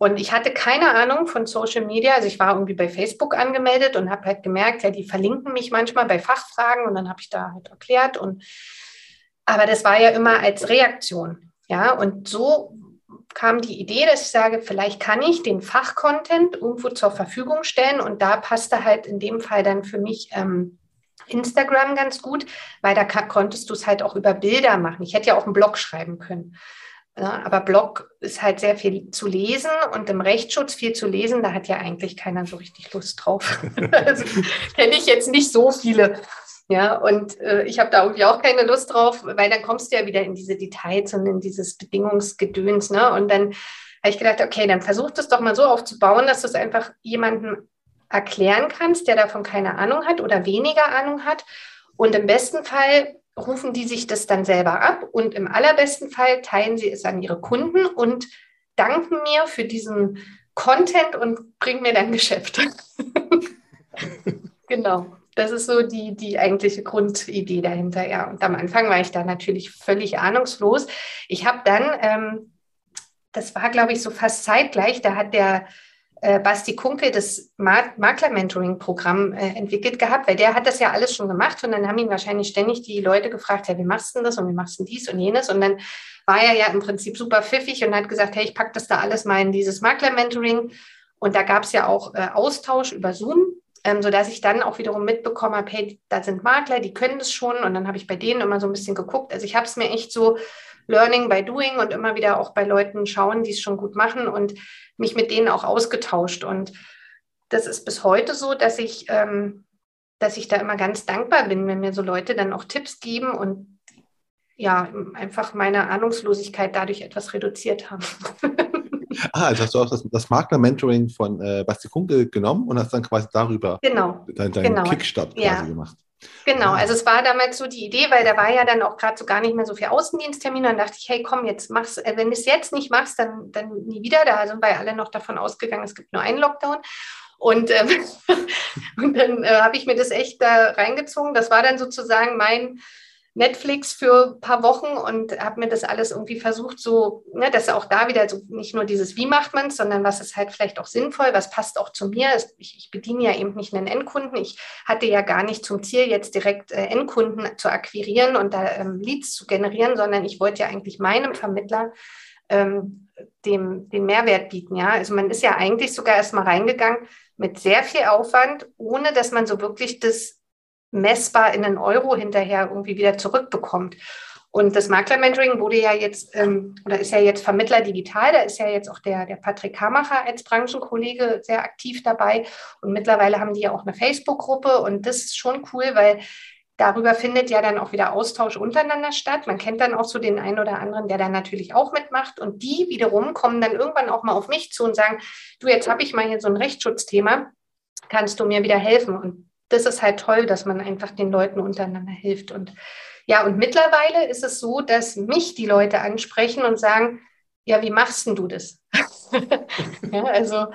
Und ich hatte keine Ahnung von Social Media. Also ich war irgendwie bei Facebook angemeldet und habe halt gemerkt, ja, die verlinken mich manchmal bei Fachfragen und dann habe ich da halt erklärt. Und aber das war ja immer als Reaktion. Ja, und so kam die Idee, dass ich sage, vielleicht kann ich den Fachcontent irgendwo zur Verfügung stellen. Und da passte halt in dem Fall dann für mich ähm, Instagram ganz gut, weil da konntest du es halt auch über Bilder machen. Ich hätte ja auch einen Blog schreiben können. Ja, aber Blog ist halt sehr viel zu lesen und im Rechtsschutz viel zu lesen, da hat ja eigentlich keiner so richtig Lust drauf. also kenne ich jetzt nicht so viele. Ja, und äh, ich habe da irgendwie auch keine Lust drauf, weil dann kommst du ja wieder in diese Details und in dieses Bedingungsgedöns. Ne? Und dann habe ich gedacht, okay, dann versuch das doch mal so aufzubauen, dass du es einfach jemandem erklären kannst, der davon keine Ahnung hat oder weniger Ahnung hat. Und im besten Fall rufen die sich das dann selber ab und im allerbesten Fall teilen sie es an ihre Kunden und danken mir für diesen Content und bringen mir dann Geschäfte. genau. Das ist so die, die eigentliche Grundidee dahinter. Ja, und am Anfang war ich da natürlich völlig ahnungslos. Ich habe dann, ähm, das war, glaube ich, so fast zeitgleich, da hat der äh, Basti Kunkel das Makler-Mentoring-Programm äh, entwickelt gehabt, weil der hat das ja alles schon gemacht und dann haben ihn wahrscheinlich ständig die Leute gefragt, ja, wie machst du denn das und wie machst du denn dies und jenes? Und dann war er ja im Prinzip super pfiffig und hat gesagt, hey, ich packe das da alles mal in dieses Makler-Mentoring. Und da gab es ja auch äh, Austausch über Zoom, ähm, sodass ich dann auch wiederum mitbekommen habe, hey, da sind Makler, die können das schon. Und dann habe ich bei denen immer so ein bisschen geguckt, also ich habe es mir echt so Learning by Doing und immer wieder auch bei Leuten schauen, die es schon gut machen und mich mit denen auch ausgetauscht. Und das ist bis heute so, dass ich, ähm, dass ich da immer ganz dankbar bin, wenn mir so Leute dann auch Tipps geben und ja, einfach meine Ahnungslosigkeit dadurch etwas reduziert haben. ah, also hast du auch das, das Makler-Mentoring von äh, Basti Kunkel genommen und hast dann quasi darüber genau, deinen dein genau. Kickstart quasi ja. gemacht. Genau, also es war damals so die Idee, weil da war ja dann auch gerade so gar nicht mehr so viel Außendiensttermine. Dann dachte ich, hey, komm, jetzt mach's, äh, wenn du es jetzt nicht machst, dann, dann nie wieder. Da sind wir alle noch davon ausgegangen, es gibt nur einen Lockdown. Und, ähm, und dann äh, habe ich mir das echt da reingezogen. Das war dann sozusagen mein Netflix für ein paar Wochen und habe mir das alles irgendwie versucht, so, ne, dass auch da wieder so nicht nur dieses, wie macht man es, sondern was ist halt vielleicht auch sinnvoll, was passt auch zu mir. Ich, ich, bediene ja eben nicht einen Endkunden. Ich hatte ja gar nicht zum Ziel, jetzt direkt äh, Endkunden zu akquirieren und da ähm, Leads zu generieren, sondern ich wollte ja eigentlich meinem Vermittler ähm, dem, den Mehrwert bieten. Ja, also man ist ja eigentlich sogar erstmal reingegangen mit sehr viel Aufwand, ohne dass man so wirklich das messbar in einen Euro hinterher irgendwie wieder zurückbekommt. Und das Makler-Mentoring wurde ja jetzt, ähm, oder ist ja jetzt Vermittler digital, da ist ja jetzt auch der, der Patrick Kamacher als Branchenkollege sehr aktiv dabei. Und mittlerweile haben die ja auch eine Facebook-Gruppe und das ist schon cool, weil darüber findet ja dann auch wieder Austausch untereinander statt. Man kennt dann auch so den einen oder anderen, der dann natürlich auch mitmacht. Und die wiederum kommen dann irgendwann auch mal auf mich zu und sagen, du, jetzt habe ich mal hier so ein Rechtsschutzthema, kannst du mir wieder helfen? Und das ist halt toll, dass man einfach den Leuten untereinander hilft. Und ja, und mittlerweile ist es so, dass mich die Leute ansprechen und sagen, ja, wie machst denn du das? ja, also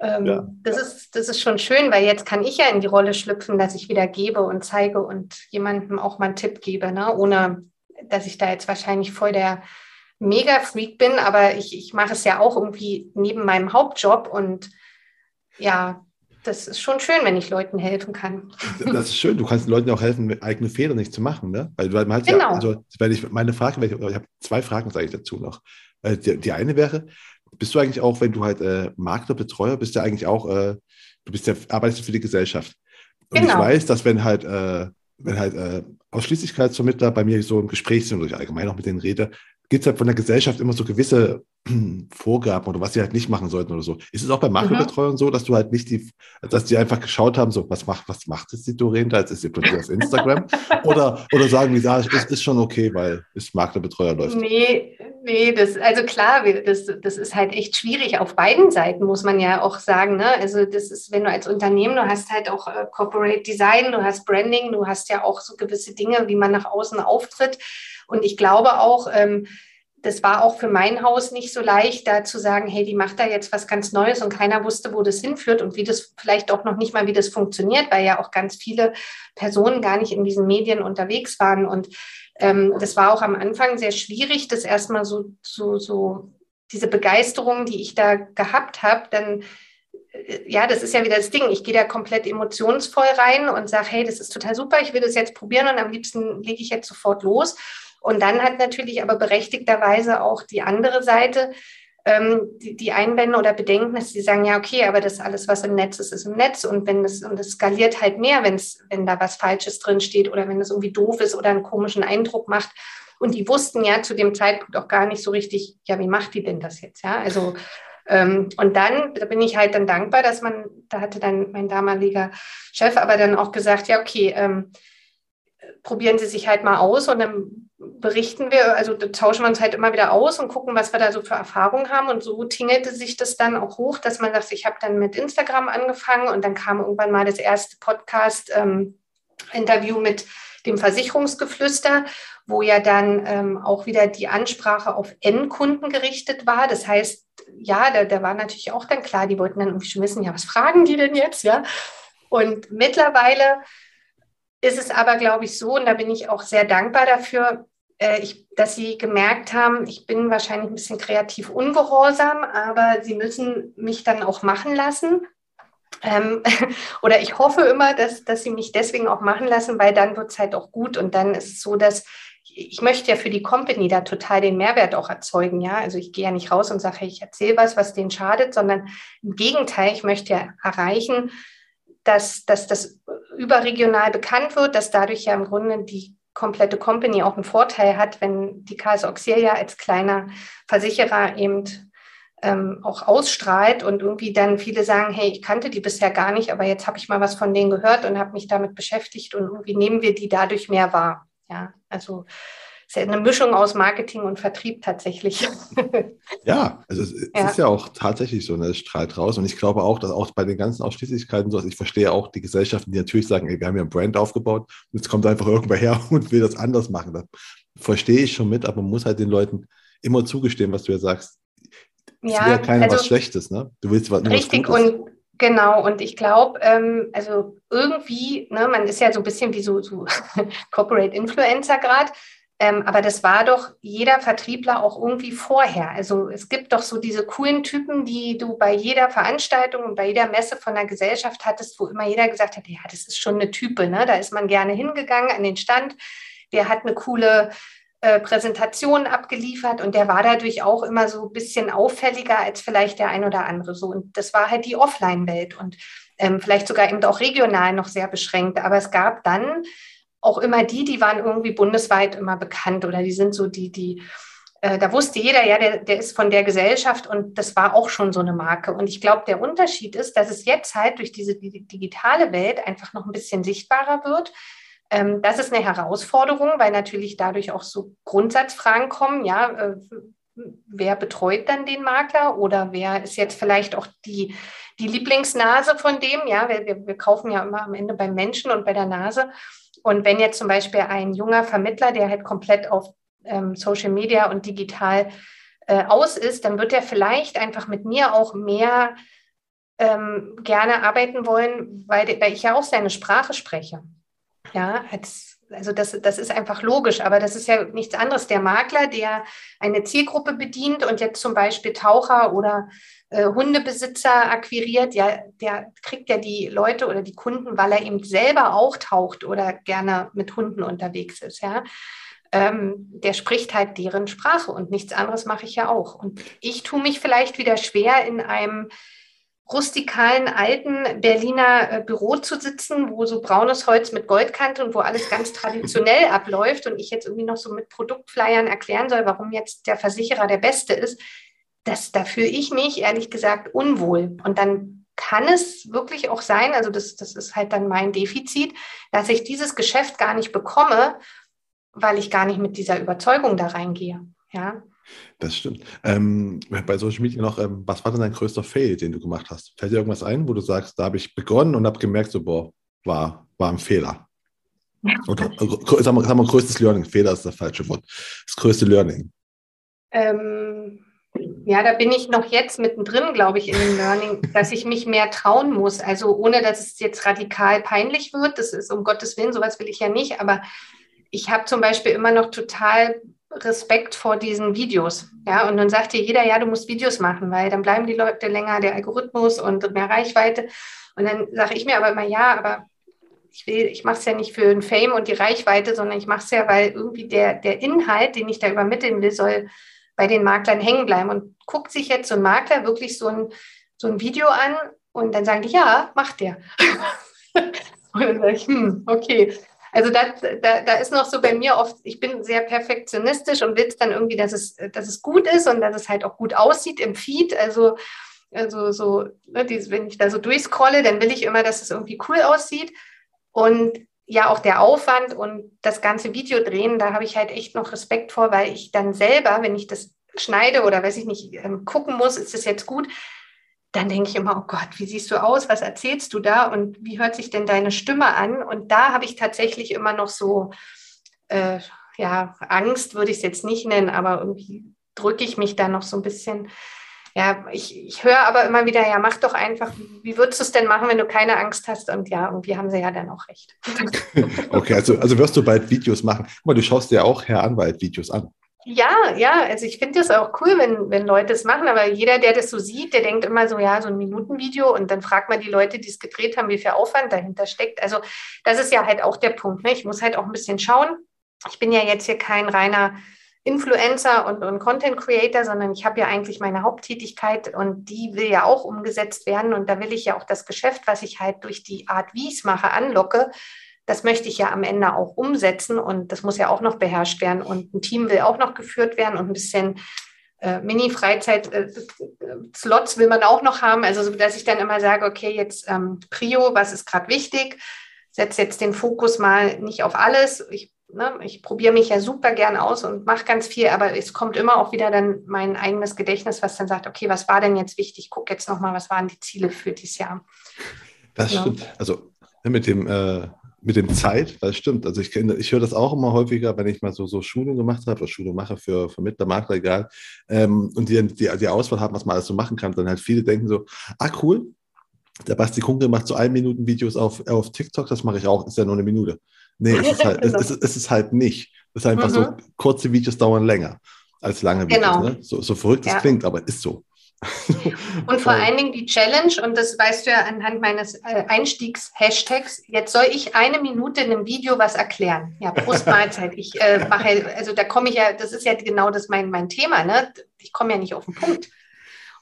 ähm, ja. Das, ist, das ist schon schön, weil jetzt kann ich ja in die Rolle schlüpfen, dass ich wieder gebe und zeige und jemandem auch mal einen Tipp gebe, ne? ohne dass ich da jetzt wahrscheinlich voll der Mega-Freak bin, aber ich, ich mache es ja auch irgendwie neben meinem Hauptjob und ja, das ist schon schön, wenn ich Leuten helfen kann. Das ist schön. Du kannst Leuten auch helfen, eigene Fehler nicht zu machen, ne? Weil du halt genau. ja, also, wenn ich meine Frage, ich, ich habe zwei Fragen sage ich dazu noch. Äh, die, die eine wäre, bist du eigentlich auch, wenn du halt äh, Maklerbetreuer bist, ja eigentlich auch, äh, du bist ja, arbeitest für die Gesellschaft. Und genau. ich weiß, dass wenn halt, äh, wenn halt äh, Ausschließlichkeitsvermittler bei mir so im Gespräch sind oder ich allgemein auch mit denen rede, gibt es halt von der Gesellschaft immer so gewisse Vorgaben oder was sie halt nicht machen sollten oder so. Ist es auch bei Makrobetreuern mhm. so, dass du halt nicht die, dass die einfach geschaut haben, so, was macht, was macht jetzt die Doreen da? Jetzt ist sie plötzlich auf Instagram. oder, oder sagen die, ja, es ist schon okay, weil es Maklerbetreuer läuft. Nee, nee, das, also klar, das, das ist halt echt schwierig auf beiden Seiten, muss man ja auch sagen. Ne? Also das ist, wenn du als Unternehmen, du hast halt auch äh, Corporate Design, du hast Branding, du hast ja auch so gewisse Dinge, wie man nach außen auftritt. Und ich glaube auch, ähm, das war auch für mein Haus nicht so leicht, da zu sagen, hey, die macht da jetzt was ganz Neues und keiner wusste, wo das hinführt und wie das vielleicht auch noch nicht mal, wie das funktioniert, weil ja auch ganz viele Personen gar nicht in diesen Medien unterwegs waren. Und ähm, das war auch am Anfang sehr schwierig, das erstmal so, so, so, diese Begeisterung, die ich da gehabt habe, dann äh, ja, das ist ja wieder das Ding. Ich gehe da komplett emotionsvoll rein und sage, hey, das ist total super, ich will das jetzt probieren und am liebsten lege ich jetzt sofort los. Und dann hat natürlich aber berechtigterweise auch die andere Seite ähm, die, die, Einwände oder Bedenken, dass sie sagen, ja, okay, aber das alles, was im Netz ist, ist im Netz. Und wenn es, und es skaliert halt mehr, wenn's, wenn da was Falsches drin steht oder wenn es irgendwie doof ist oder einen komischen Eindruck macht. Und die wussten ja zu dem Zeitpunkt auch gar nicht so richtig, ja, wie macht die denn das jetzt? Ja, also ähm, und dann, da bin ich halt dann dankbar, dass man, da hatte dann mein damaliger Chef aber dann auch gesagt, ja, okay, ähm, probieren Sie sich halt mal aus und dann berichten wir, also tauschen wir uns halt immer wieder aus und gucken, was wir da so für Erfahrungen haben. Und so tingelte sich das dann auch hoch, dass man sagt, ich habe dann mit Instagram angefangen und dann kam irgendwann mal das erste Podcast-Interview ähm, mit dem Versicherungsgeflüster, wo ja dann ähm, auch wieder die Ansprache auf Endkunden gerichtet war. Das heißt, ja, da, da war natürlich auch dann klar, die wollten dann irgendwie schon wissen, ja, was fragen die denn jetzt, ja? Und mittlerweile ist es aber, glaube ich, so, und da bin ich auch sehr dankbar dafür, ich, dass Sie gemerkt haben, ich bin wahrscheinlich ein bisschen kreativ ungehorsam, aber Sie müssen mich dann auch machen lassen. Ähm, oder ich hoffe immer, dass, dass Sie mich deswegen auch machen lassen, weil dann wird es halt auch gut. Und dann ist es so, dass ich möchte ja für die Company da total den Mehrwert auch erzeugen, ja. Also ich gehe ja nicht raus und sage, ich erzähle was, was denen schadet, sondern im Gegenteil, ich möchte ja erreichen, dass, dass das überregional bekannt wird, dass dadurch ja im Grunde die komplette Company auch einen Vorteil hat, wenn die KS Auxilia als kleiner Versicherer eben ähm, auch ausstrahlt und irgendwie dann viele sagen, hey, ich kannte die bisher gar nicht, aber jetzt habe ich mal was von denen gehört und habe mich damit beschäftigt und irgendwie nehmen wir die dadurch mehr wahr. Ja, also ist ja eine Mischung aus Marketing und Vertrieb tatsächlich. Ja, also es, ja. ist ja auch tatsächlich so, ne? es strahlt raus. Und ich glaube auch, dass auch bei den ganzen Ausschließlichkeiten so, also ich verstehe auch die Gesellschaften, die natürlich sagen, ey, wir haben ja ein Brand aufgebaut jetzt kommt einfach irgendwer her und will das anders machen. Das verstehe ich schon mit, aber man muss halt den Leuten immer zugestehen, was du ja sagst. Es ja, will ja keiner also, was Schlechtes, ne? Du willst was, richtig was und Genau, und ich glaube, ähm, also irgendwie, ne, man ist ja so ein bisschen wie so, so Corporate Influencer gerade. Ähm, aber das war doch jeder Vertriebler auch irgendwie vorher. Also es gibt doch so diese coolen Typen, die du bei jeder Veranstaltung und bei jeder Messe von der Gesellschaft hattest, wo immer jeder gesagt hat, ja, das ist schon eine Type, ne? Da ist man gerne hingegangen an den Stand. Der hat eine coole äh, Präsentation abgeliefert und der war dadurch auch immer so ein bisschen auffälliger als vielleicht der ein oder andere. So und das war halt die Offline-Welt und ähm, vielleicht sogar eben auch regional noch sehr beschränkt. Aber es gab dann auch immer die, die waren irgendwie bundesweit immer bekannt oder die sind so die, die, äh, da wusste jeder, ja, der, der ist von der Gesellschaft und das war auch schon so eine Marke. Und ich glaube, der Unterschied ist, dass es jetzt halt durch diese digitale Welt einfach noch ein bisschen sichtbarer wird. Ähm, das ist eine Herausforderung, weil natürlich dadurch auch so Grundsatzfragen kommen, ja, äh, wer betreut dann den Makler oder wer ist jetzt vielleicht auch die, die Lieblingsnase von dem? Ja, wir, wir kaufen ja immer am Ende beim Menschen und bei der Nase. Und wenn jetzt zum Beispiel ein junger Vermittler, der halt komplett auf ähm, Social Media und digital äh, aus ist, dann wird er vielleicht einfach mit mir auch mehr ähm, gerne arbeiten wollen, weil, weil ich ja auch seine Sprache spreche. Ja, als, also das, das ist einfach logisch, aber das ist ja nichts anderes. Der Makler, der eine Zielgruppe bedient und jetzt zum Beispiel Taucher oder äh, Hundebesitzer akquiriert, ja, der kriegt ja die Leute oder die Kunden, weil er eben selber auch taucht oder gerne mit Hunden unterwegs ist, ja. Ähm, der spricht halt deren Sprache und nichts anderes mache ich ja auch. Und ich tue mich vielleicht wieder schwer in einem rustikalen alten Berliner äh, Büro zu sitzen, wo so braunes Holz mit Goldkante und wo alles ganz traditionell abläuft und ich jetzt irgendwie noch so mit Produktflyern erklären soll, warum jetzt der Versicherer der Beste ist, das, da fühle ich mich ehrlich gesagt unwohl. Und dann kann es wirklich auch sein, also das, das ist halt dann mein Defizit, dass ich dieses Geschäft gar nicht bekomme, weil ich gar nicht mit dieser Überzeugung da reingehe. Ja. Das stimmt. Ähm, bei Social Media noch, ähm, was war denn dein größter Fail, den du gemacht hast? Fällt dir irgendwas ein, wo du sagst, da habe ich begonnen und habe gemerkt, so, boah, war, war ein Fehler? Oder äh, sag mal, sag mal, größtes Learning. Fehler ist das falsche Wort. Das größte Learning. Ähm, ja, da bin ich noch jetzt mittendrin, glaube ich, in dem Learning, dass ich mich mehr trauen muss. Also ohne, dass es jetzt radikal peinlich wird. Das ist um Gottes Willen, sowas will ich ja nicht. Aber ich habe zum Beispiel immer noch total Respekt vor diesen Videos. Ja, und dann sagt dir jeder, ja, du musst Videos machen, weil dann bleiben die Leute länger, der Algorithmus und mehr Reichweite. Und dann sage ich mir aber immer, ja, aber ich will, ich mache es ja nicht für den Fame und die Reichweite, sondern ich mache es ja, weil irgendwie der, der Inhalt, den ich da übermitteln will, soll bei den Maklern hängen bleiben. Und guckt sich jetzt so ein Makler wirklich so ein, so ein Video an und dann sagen die, ja, macht der. und dann sage ich, hm, okay. Also da, da, da ist noch so bei mir oft, ich bin sehr perfektionistisch und will es dann irgendwie, dass es, dass es gut ist und dass es halt auch gut aussieht im Feed. Also, also so, ne, dieses, wenn ich da so durchscrolle, dann will ich immer, dass es irgendwie cool aussieht. Und ja, auch der Aufwand und das ganze Video drehen, da habe ich halt echt noch Respekt vor, weil ich dann selber, wenn ich das schneide oder weiß ich nicht, ähm, gucken muss, ist das jetzt gut, dann denke ich immer, oh Gott, wie siehst du aus? Was erzählst du da? Und wie hört sich denn deine Stimme an? Und da habe ich tatsächlich immer noch so, äh, ja, Angst würde ich es jetzt nicht nennen, aber irgendwie drücke ich mich da noch so ein bisschen. Ja, ich, ich höre aber immer wieder, ja, mach doch einfach, wie würdest du es denn machen, wenn du keine Angst hast? Und ja, irgendwie haben sie ja dann auch recht. okay, also, also wirst du bald Videos machen. Guck mal, du schaust dir auch Herr Anwalt Videos an. Ja, ja, also ich finde das auch cool, wenn, wenn Leute es machen, aber jeder, der das so sieht, der denkt immer so, ja, so ein Minutenvideo und dann fragt man die Leute, die es gedreht haben, wie viel Aufwand dahinter steckt. Also das ist ja halt auch der Punkt. Ne? Ich muss halt auch ein bisschen schauen. Ich bin ja jetzt hier kein reiner Influencer und, und Content Creator, sondern ich habe ja eigentlich meine Haupttätigkeit und die will ja auch umgesetzt werden. Und da will ich ja auch das Geschäft, was ich halt durch die Art, wie ich es mache, anlocke, das möchte ich ja am Ende auch umsetzen und das muss ja auch noch beherrscht werden und ein Team will auch noch geführt werden und ein bisschen äh, Mini-Freizeit-Slots will man auch noch haben, also dass ich dann immer sage, okay, jetzt ähm, Prio, was ist gerade wichtig, setze jetzt den Fokus mal nicht auf alles. Ich, ne, ich probiere mich ja super gern aus und mache ganz viel, aber es kommt immer auch wieder dann mein eigenes Gedächtnis, was dann sagt, okay, was war denn jetzt wichtig? Guck jetzt nochmal, was waren die Ziele für dieses Jahr? Das ja. stimmt. Also ne, mit dem äh, mit dem Zeit, es stimmt. Also ich ich höre das auch immer häufiger, wenn ich mal so, so Schulung gemacht habe, oder Schulung mache für Vermittler, Makler, egal, ähm, und die, die die Auswahl haben, was man alles so machen kann, dann halt viele denken so, ah cool, der Basti Kunkel macht so ein Minuten Videos auf, auf TikTok, das mache ich auch, ist ja nur eine Minute. Nee, es ist halt, es, es, es ist halt nicht. Es ist einfach mhm. so, kurze Videos dauern länger als lange Videos. Genau. Ne? So, so verrückt es ja. klingt, aber ist so. Und vor allen Dingen die Challenge, und das weißt du ja anhand meines äh, Einstiegs-Hashtags, jetzt soll ich eine Minute in einem Video was erklären. Ja, Brustmahlzeit. Ich äh, mache, also da komme ich ja, das ist ja genau das mein, mein Thema, ne? Ich komme ja nicht auf den Punkt.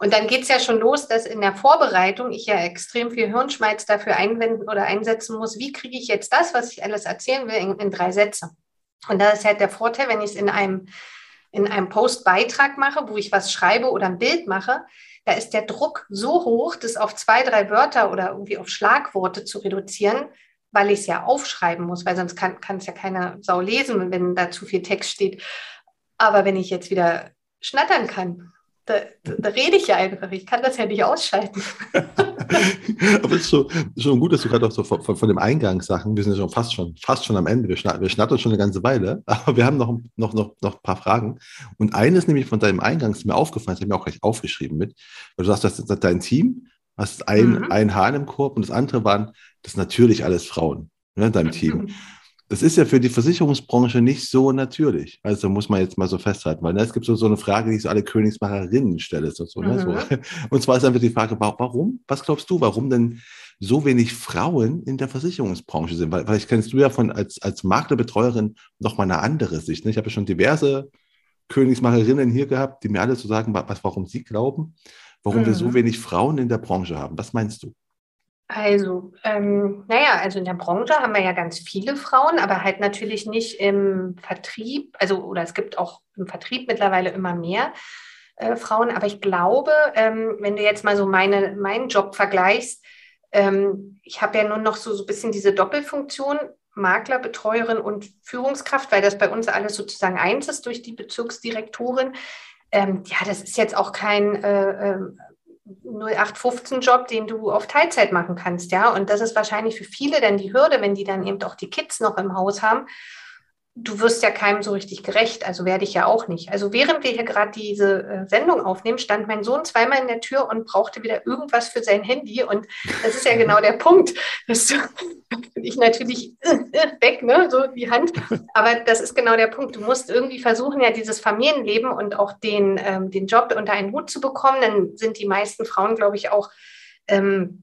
Und dann geht es ja schon los, dass in der Vorbereitung ich ja extrem viel Hirnschmalz dafür einwenden oder einsetzen muss, wie kriege ich jetzt das, was ich alles erzählen will, in, in drei Sätze. Und da ist halt der Vorteil, wenn ich es in einem in einem Postbeitrag mache, wo ich was schreibe oder ein Bild mache, da ist der Druck so hoch, das auf zwei, drei Wörter oder irgendwie auf Schlagworte zu reduzieren, weil ich es ja aufschreiben muss, weil sonst kann es ja keine Sau lesen, wenn da zu viel Text steht. Aber wenn ich jetzt wieder schnattern kann. Da, da, da, rede ich ja einfach. Ich kann das ja nicht ausschalten. Aber es ist schon, schon gut, dass du gerade auch so von, von, dem Eingangssachen, wir sind ja schon fast schon, fast schon am Ende, wir, schnattern, wir schnattern schon eine ganze Weile, aber wir haben noch, noch, noch, noch ein paar Fragen. Und eines nämlich von deinem Eingang ist mir aufgefallen, das habe ich mir auch gleich aufgeschrieben mit, weil du sagst, dass, dass dein Team, hast ein, mhm. ein Hahn im Korb und das andere waren, das natürlich alles Frauen ne, in deinem Team. Das ist ja für die Versicherungsbranche nicht so natürlich. Also muss man jetzt mal so festhalten, weil ne, es gibt so, so eine Frage, die ich so alle Königsmacherinnen stelle. So, so, mhm. ne, so. Mhm. Und zwar ist einfach die Frage, warum? Was glaubst du, warum denn so wenig Frauen in der Versicherungsbranche sind? Weil vielleicht kennst du ja von als, als Maklerbetreuerin noch mal eine andere Sicht. Ne? Ich habe ja schon diverse Königsmacherinnen hier gehabt, die mir alle so sagen, was, warum sie glauben, warum mhm. wir so mhm. wenig Frauen in der Branche haben. Was meinst du? Also, ähm, naja, also in der Branche haben wir ja ganz viele Frauen, aber halt natürlich nicht im Vertrieb, also oder es gibt auch im Vertrieb mittlerweile immer mehr äh, Frauen, aber ich glaube, ähm, wenn du jetzt mal so meine, meinen Job vergleichst, ähm, ich habe ja nur noch so, so ein bisschen diese Doppelfunktion, Makler, Betreuerin und Führungskraft, weil das bei uns alles sozusagen eins ist durch die Bezirksdirektorin. Ähm, ja, das ist jetzt auch kein äh, äh, 0815-Job, den du auf Teilzeit machen kannst, ja. Und das ist wahrscheinlich für viele dann die Hürde, wenn die dann eben auch die Kids noch im Haus haben, du wirst ja keinem so richtig gerecht, also werde ich ja auch nicht. Also während wir hier gerade diese äh, Sendung aufnehmen, stand mein Sohn zweimal in der Tür und brauchte wieder irgendwas für sein Handy. Und das ist ja genau der Punkt. Das ich natürlich äh, äh, weg, ne, so die Hand. Aber das ist genau der Punkt. Du musst irgendwie versuchen, ja dieses Familienleben und auch den, ähm, den Job unter einen Hut zu bekommen. Dann sind die meisten Frauen, glaube ich, auch ähm,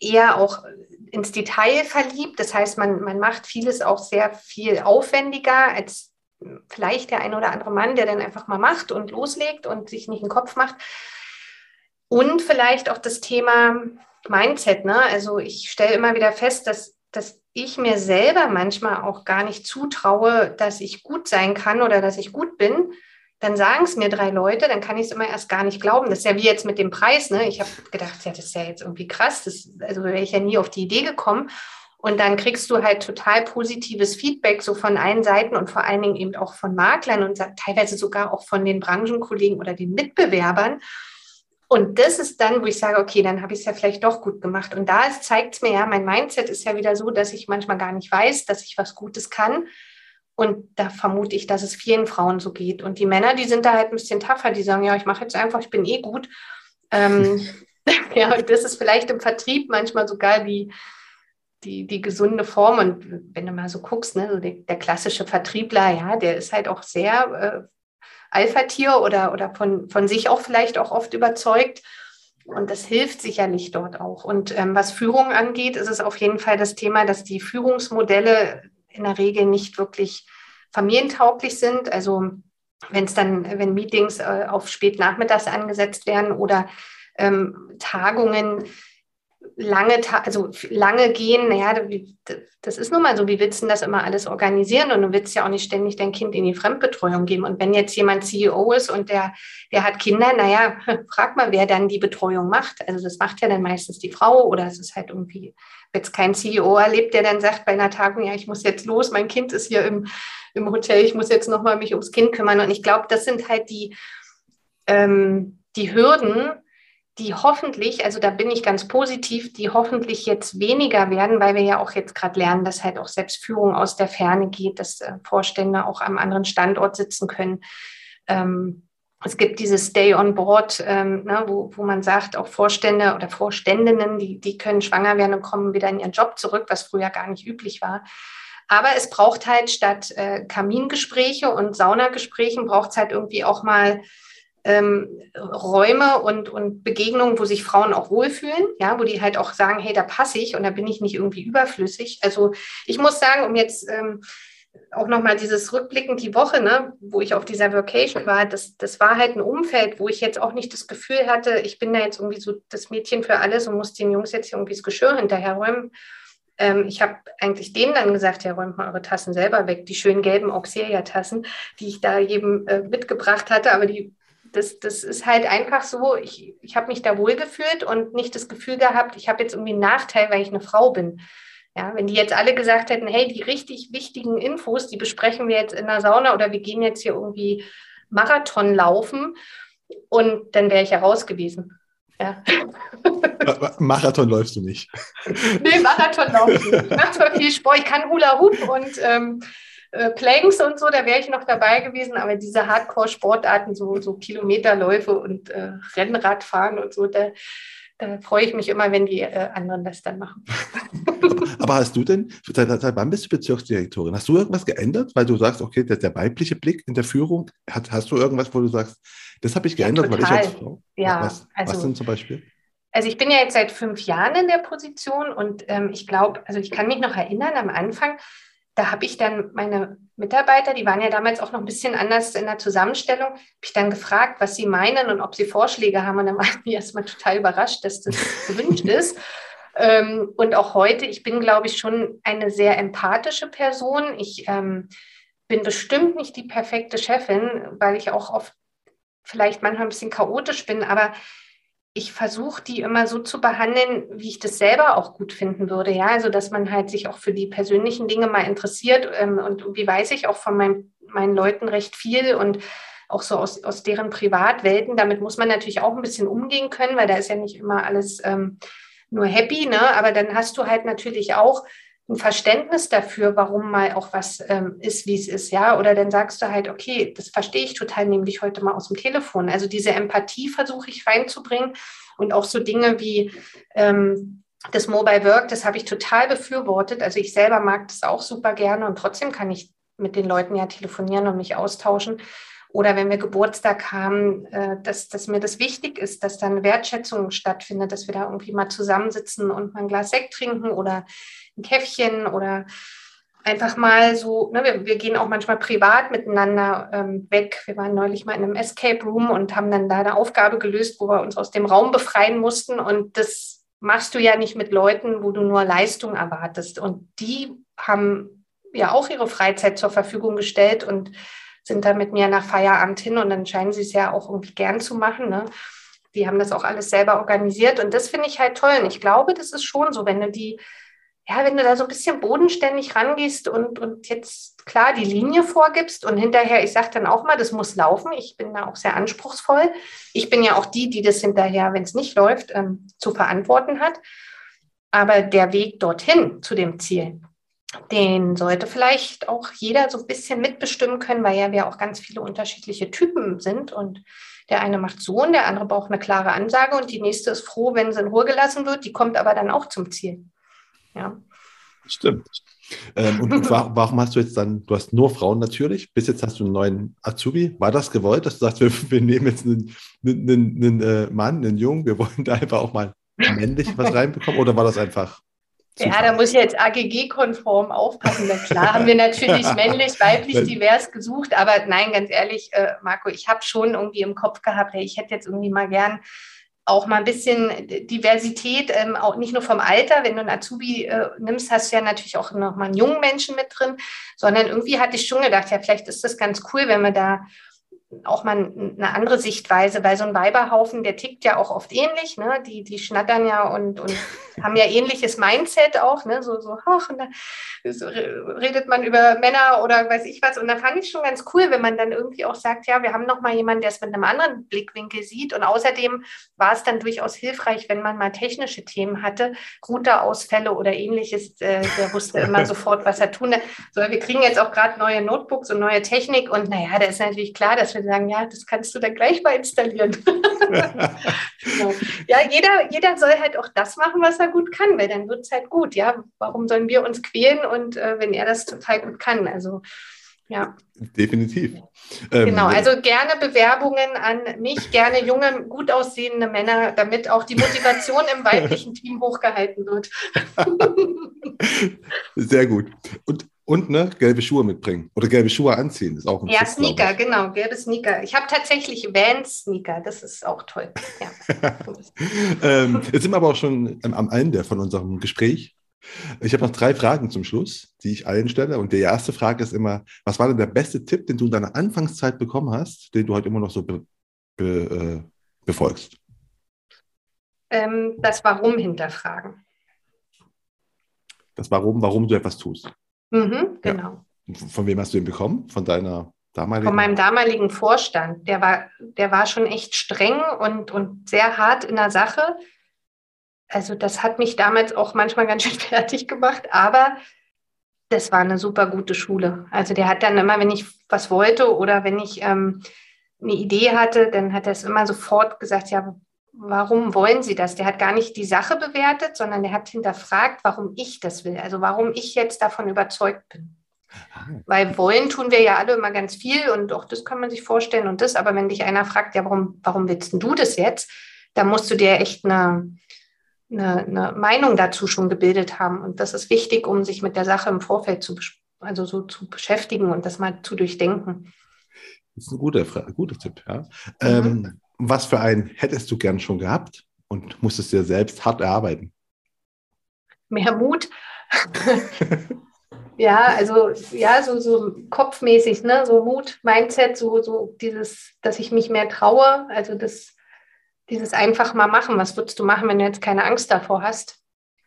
eher auch ins Detail verliebt. Das heißt, man, man macht vieles auch sehr viel aufwendiger als vielleicht der ein oder andere Mann, der dann einfach mal macht und loslegt und sich nicht den Kopf macht. Und vielleicht auch das Thema Mindset. Ne? Also ich stelle immer wieder fest, dass, dass ich mir selber manchmal auch gar nicht zutraue, dass ich gut sein kann oder dass ich gut bin, dann sagen es mir drei Leute, dann kann ich es immer erst gar nicht glauben. Das ist ja wie jetzt mit dem Preis. Ne? Ich habe gedacht, ja, das ist ja jetzt irgendwie krass. Das, also wäre ich ja nie auf die Idee gekommen. Und dann kriegst du halt total positives Feedback, so von allen Seiten und vor allen Dingen eben auch von Maklern und teilweise sogar auch von den Branchenkollegen oder den Mitbewerbern. Und das ist dann, wo ich sage, okay, dann habe ich es ja vielleicht doch gut gemacht. Und da zeigt es mir ja, mein Mindset ist ja wieder so, dass ich manchmal gar nicht weiß, dass ich was Gutes kann und da vermute ich, dass es vielen Frauen so geht. Und die Männer, die sind da halt ein bisschen tougher, die sagen, ja, ich mache jetzt einfach, ich bin eh gut. Ähm, ja, und das ist vielleicht im Vertrieb manchmal sogar die, die, die gesunde Form. Und wenn du mal so guckst, ne, so der, der klassische Vertriebler, ja, der ist halt auch sehr äh, Alpha-Tier oder, oder von, von sich auch vielleicht auch oft überzeugt. Und das hilft sicherlich dort auch. Und ähm, was Führung angeht, ist es auf jeden Fall das Thema, dass die Führungsmodelle in der Regel nicht wirklich familientauglich sind. Also wenn es dann, wenn Meetings äh, auf spätnachmittags angesetzt werden oder ähm, Tagungen lange, also lange gehen, naja, das ist nun mal so, wie willst du das immer alles organisieren? Und du willst ja auch nicht ständig dein Kind in die Fremdbetreuung geben. Und wenn jetzt jemand CEO ist und der, der hat Kinder, naja, frag mal, wer dann die Betreuung macht. Also das macht ja dann meistens die Frau oder es ist halt irgendwie jetzt kein CEO erlebt, der dann sagt bei einer Tagung, ja, ich muss jetzt los, mein Kind ist hier im, im Hotel, ich muss jetzt nochmal mich ums Kind kümmern. Und ich glaube, das sind halt die, ähm, die Hürden, die hoffentlich, also da bin ich ganz positiv, die hoffentlich jetzt weniger werden, weil wir ja auch jetzt gerade lernen, dass halt auch Selbstführung aus der Ferne geht, dass äh, Vorstände auch am anderen Standort sitzen können. Ähm, es gibt dieses Stay on Board, ähm, ne, wo, wo man sagt, auch Vorstände oder Vorständinnen, die, die können schwanger werden und kommen wieder in ihren Job zurück, was früher gar nicht üblich war. Aber es braucht halt statt äh, Kamingespräche und Saunagesprächen, braucht es halt irgendwie auch mal ähm, Räume und, und Begegnungen, wo sich Frauen auch wohlfühlen, ja, wo die halt auch sagen, hey, da passe ich und da bin ich nicht irgendwie überflüssig. Also ich muss sagen, um jetzt ähm, auch nochmal dieses Rückblicken die Woche, ne, wo ich auf dieser Vacation war, das, das war halt ein Umfeld, wo ich jetzt auch nicht das Gefühl hatte, ich bin da jetzt irgendwie so das Mädchen für alles und muss den Jungs jetzt irgendwie das Geschirr hinterherräumen. Ähm, ich habe eigentlich denen dann gesagt, ja, räumt mal eure Tassen selber weg, die schönen gelben Auxilia-Tassen, die ich da jedem äh, mitgebracht hatte, aber die das, das ist halt einfach so, ich, ich habe mich da wohlgefühlt und nicht das Gefühl gehabt, ich habe jetzt irgendwie einen Nachteil, weil ich eine Frau bin. Ja, wenn die jetzt alle gesagt hätten, hey, die richtig wichtigen Infos, die besprechen wir jetzt in der Sauna oder wir gehen jetzt hier irgendwie Marathon laufen und dann wäre ich ja raus gewesen. Ja. Marathon läufst du nicht. Nee, Marathon laufe ich nicht. Ich mache zwar viel Sport, ich kann Hula Hoop und ähm, äh, Planks und so, da wäre ich noch dabei gewesen, aber diese Hardcore-Sportarten, so, so Kilometerläufe und äh, Rennradfahren und so, da, da freue ich mich immer, wenn die äh, anderen das dann machen. Aber hast du denn, seit, seit, wann bist du Bezirksdirektorin? Hast du irgendwas geändert, weil du sagst, okay, der, der weibliche Blick in der Führung, hat, hast du irgendwas, wo du sagst, das habe ich geändert, ja, weil ich als Frau. Ja, was, also, was denn zum Beispiel? Also ich bin ja jetzt seit fünf Jahren in der Position und ähm, ich glaube, also ich kann mich noch erinnern, am Anfang da habe ich dann meine Mitarbeiter, die waren ja damals auch noch ein bisschen anders in der Zusammenstellung, habe ich dann gefragt, was sie meinen und ob sie Vorschläge haben. Und dann waren die erstmal total überrascht, dass das gewünscht ist. Ähm, und auch heute, ich bin, glaube ich, schon eine sehr empathische Person. Ich ähm, bin bestimmt nicht die perfekte Chefin, weil ich auch oft vielleicht manchmal ein bisschen chaotisch bin, aber ich versuche die immer so zu behandeln, wie ich das selber auch gut finden würde. Ja, also dass man halt sich auch für die persönlichen Dinge mal interessiert ähm, und wie weiß ich auch von mein, meinen Leuten recht viel und auch so aus, aus deren Privatwelten. Damit muss man natürlich auch ein bisschen umgehen können, weil da ist ja nicht immer alles ähm, nur happy, ne? Aber dann hast du halt natürlich auch ein Verständnis dafür, warum mal auch was ähm, ist, wie es ist, ja. Oder dann sagst du halt, okay, das verstehe ich total, nämlich heute mal aus dem Telefon. Also diese Empathie versuche ich reinzubringen und auch so Dinge wie ähm, das Mobile Work, das habe ich total befürwortet. Also ich selber mag das auch super gerne und trotzdem kann ich mit den Leuten ja telefonieren und mich austauschen. Oder wenn wir Geburtstag haben, äh, dass, dass mir das wichtig ist, dass dann Wertschätzung stattfindet, dass wir da irgendwie mal zusammensitzen und mal ein Glas Sekt trinken oder ein Käffchen oder einfach mal so, ne, wir, wir, gehen auch manchmal privat miteinander ähm, weg. Wir waren neulich mal in einem Escape Room und haben dann da eine Aufgabe gelöst, wo wir uns aus dem Raum befreien mussten. Und das machst du ja nicht mit Leuten, wo du nur Leistung erwartest. Und die haben ja auch ihre Freizeit zur Verfügung gestellt und sind da mit mir nach Feierabend hin und dann scheinen sie es ja auch irgendwie gern zu machen. Ne? Die haben das auch alles selber organisiert und das finde ich halt toll. Und ich glaube, das ist schon so, wenn du die ja, wenn du da so ein bisschen bodenständig rangehst und, und jetzt klar die Linie vorgibst und hinterher, ich sage dann auch mal, das muss laufen. Ich bin da auch sehr anspruchsvoll. Ich bin ja auch die, die das hinterher, wenn es nicht läuft, ähm, zu verantworten hat. Aber der Weg dorthin zu dem Ziel, den sollte vielleicht auch jeder so ein bisschen mitbestimmen können, weil ja wir auch ganz viele unterschiedliche Typen sind und der eine macht so und der andere braucht eine klare Ansage und die nächste ist froh, wenn sie in Ruhe gelassen wird, die kommt aber dann auch zum Ziel. Ja. Stimmt. Ähm, und warum hast du jetzt dann, du hast nur Frauen natürlich, bis jetzt hast du einen neuen Azubi. War das gewollt, dass du sagst, wir, wir nehmen jetzt einen, einen, einen, einen äh, Mann, einen Jungen, wir wollen da einfach auch mal männlich was reinbekommen oder war das einfach? Ja, da muss ich jetzt AGG-konform aufpassen. Na klar haben wir natürlich männlich, weiblich, divers gesucht, aber nein, ganz ehrlich, äh, Marco, ich habe schon irgendwie im Kopf gehabt, hey, ich hätte jetzt irgendwie mal gern auch mal ein bisschen Diversität, ähm, auch nicht nur vom Alter, wenn du einen Azubi äh, nimmst, hast du ja natürlich auch noch mal einen jungen Menschen mit drin, sondern irgendwie hatte ich schon gedacht, ja, vielleicht ist das ganz cool, wenn wir da auch mal eine andere Sichtweise, weil so ein Weiberhaufen, der tickt ja auch oft ähnlich, ne? Die, die schnattern ja und, und haben ja ähnliches Mindset auch, ne? So, so, ach, und da so redet man über Männer oder weiß ich was. Und da fand ich schon ganz cool, wenn man dann irgendwie auch sagt, ja, wir haben noch mal jemanden, der es mit einem anderen Blickwinkel sieht. Und außerdem war es dann durchaus hilfreich, wenn man mal technische Themen hatte, Routerausfälle oder ähnliches. Äh, der wusste immer sofort, was er tun. So, wir kriegen jetzt auch gerade neue Notebooks und neue Technik. Und naja, da ist natürlich klar, dass wir sagen, ja, das kannst du dann gleich mal installieren. genau. Ja, jeder, jeder soll halt auch das machen, was er gut kann, weil dann wird es halt gut. Ja, warum sollen wir uns quälen und äh, wenn er das total gut kann? Also ja. Definitiv. Ähm, genau, also gerne Bewerbungen an mich, gerne junge, gut aussehende Männer, damit auch die Motivation im weiblichen Team hochgehalten wird. Sehr gut. Und und ne, gelbe Schuhe mitbringen oder gelbe Schuhe anziehen, ist auch ein Ja, Tipp, Sneaker, genau, gelbe Sneaker. Ich habe tatsächlich Vans-Sneaker, das ist auch toll. Ja. ähm, jetzt sind wir aber auch schon am Ende von unserem Gespräch. Ich habe noch drei Fragen zum Schluss, die ich allen stelle. Und die erste Frage ist immer: Was war denn der beste Tipp, den du in deiner Anfangszeit bekommen hast, den du heute immer noch so be, be, äh, befolgst? Ähm, das Warum hinterfragen. Das Warum, warum du etwas tust. Mhm, genau. Ja. Von wem hast du ihn bekommen? Von deiner damaligen? Von meinem damaligen Vorstand. Der war, der war schon echt streng und, und sehr hart in der Sache. Also das hat mich damals auch manchmal ganz schön fertig gemacht, aber das war eine super gute Schule. Also der hat dann immer, wenn ich was wollte oder wenn ich ähm, eine Idee hatte, dann hat er es immer sofort gesagt, ja, warum wollen Sie das? Der hat gar nicht die Sache bewertet, sondern der hat hinterfragt, warum ich das will, also warum ich jetzt davon überzeugt bin. Ah. Weil wollen tun wir ja alle immer ganz viel und auch das kann man sich vorstellen und das, aber wenn dich einer fragt, ja, warum, warum willst du das jetzt? Da musst du dir echt eine, eine, eine, Meinung dazu schon gebildet haben. Und das ist wichtig, um sich mit der Sache im Vorfeld zu, also so zu beschäftigen und das mal zu durchdenken. Das ist ein guter, guter Tipp. Ja. Mhm. Ähm, was für einen hättest du gern schon gehabt und musstest dir selbst hart erarbeiten? Mehr Mut. ja, also ja, so, so kopfmäßig, ne? so Mut, Mindset, so, so dieses, dass ich mich mehr traue. Also das, dieses einfach mal machen. Was würdest du machen, wenn du jetzt keine Angst davor hast?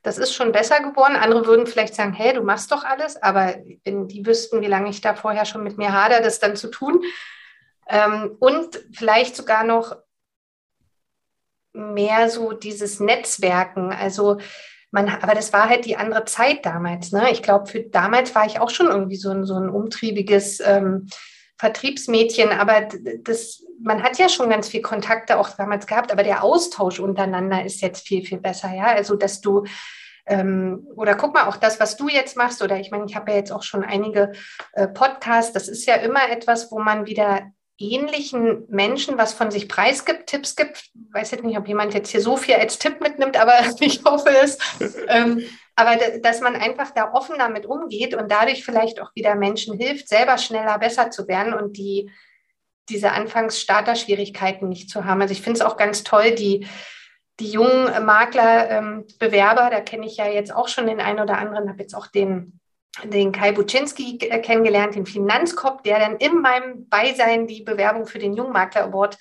Das ist schon besser geworden. Andere würden vielleicht sagen, hey, du machst doch alles, aber wenn die wüssten, wie lange ich da vorher schon mit mir hader, das dann zu tun. Ähm, und vielleicht sogar noch mehr so dieses Netzwerken. Also man, aber das war halt die andere Zeit damals. Ne? Ich glaube, für damals war ich auch schon irgendwie so ein, so ein umtriebiges ähm, Vertriebsmädchen, aber das, man hat ja schon ganz viel Kontakte auch damals gehabt, aber der Austausch untereinander ist jetzt viel, viel besser, ja. Also, dass du ähm, oder guck mal, auch das, was du jetzt machst, oder ich meine, ich habe ja jetzt auch schon einige äh, Podcasts, das ist ja immer etwas, wo man wieder ähnlichen Menschen was von sich preisgibt, Tipps gibt. Ich weiß jetzt nicht, ob jemand jetzt hier so viel als Tipp mitnimmt, aber ich hoffe es. ähm, aber dass man einfach da offen damit umgeht und dadurch vielleicht auch wieder Menschen hilft, selber schneller besser zu werden und die diese Anfangsstarterschwierigkeiten nicht zu haben. Also ich finde es auch ganz toll, die, die jungen Makler, ähm, Bewerber, da kenne ich ja jetzt auch schon den einen oder anderen, habe jetzt auch den den Kai Buczynski äh, kennengelernt, den Finanzkopf, der dann in meinem Beisein die Bewerbung für den Jungmakler Award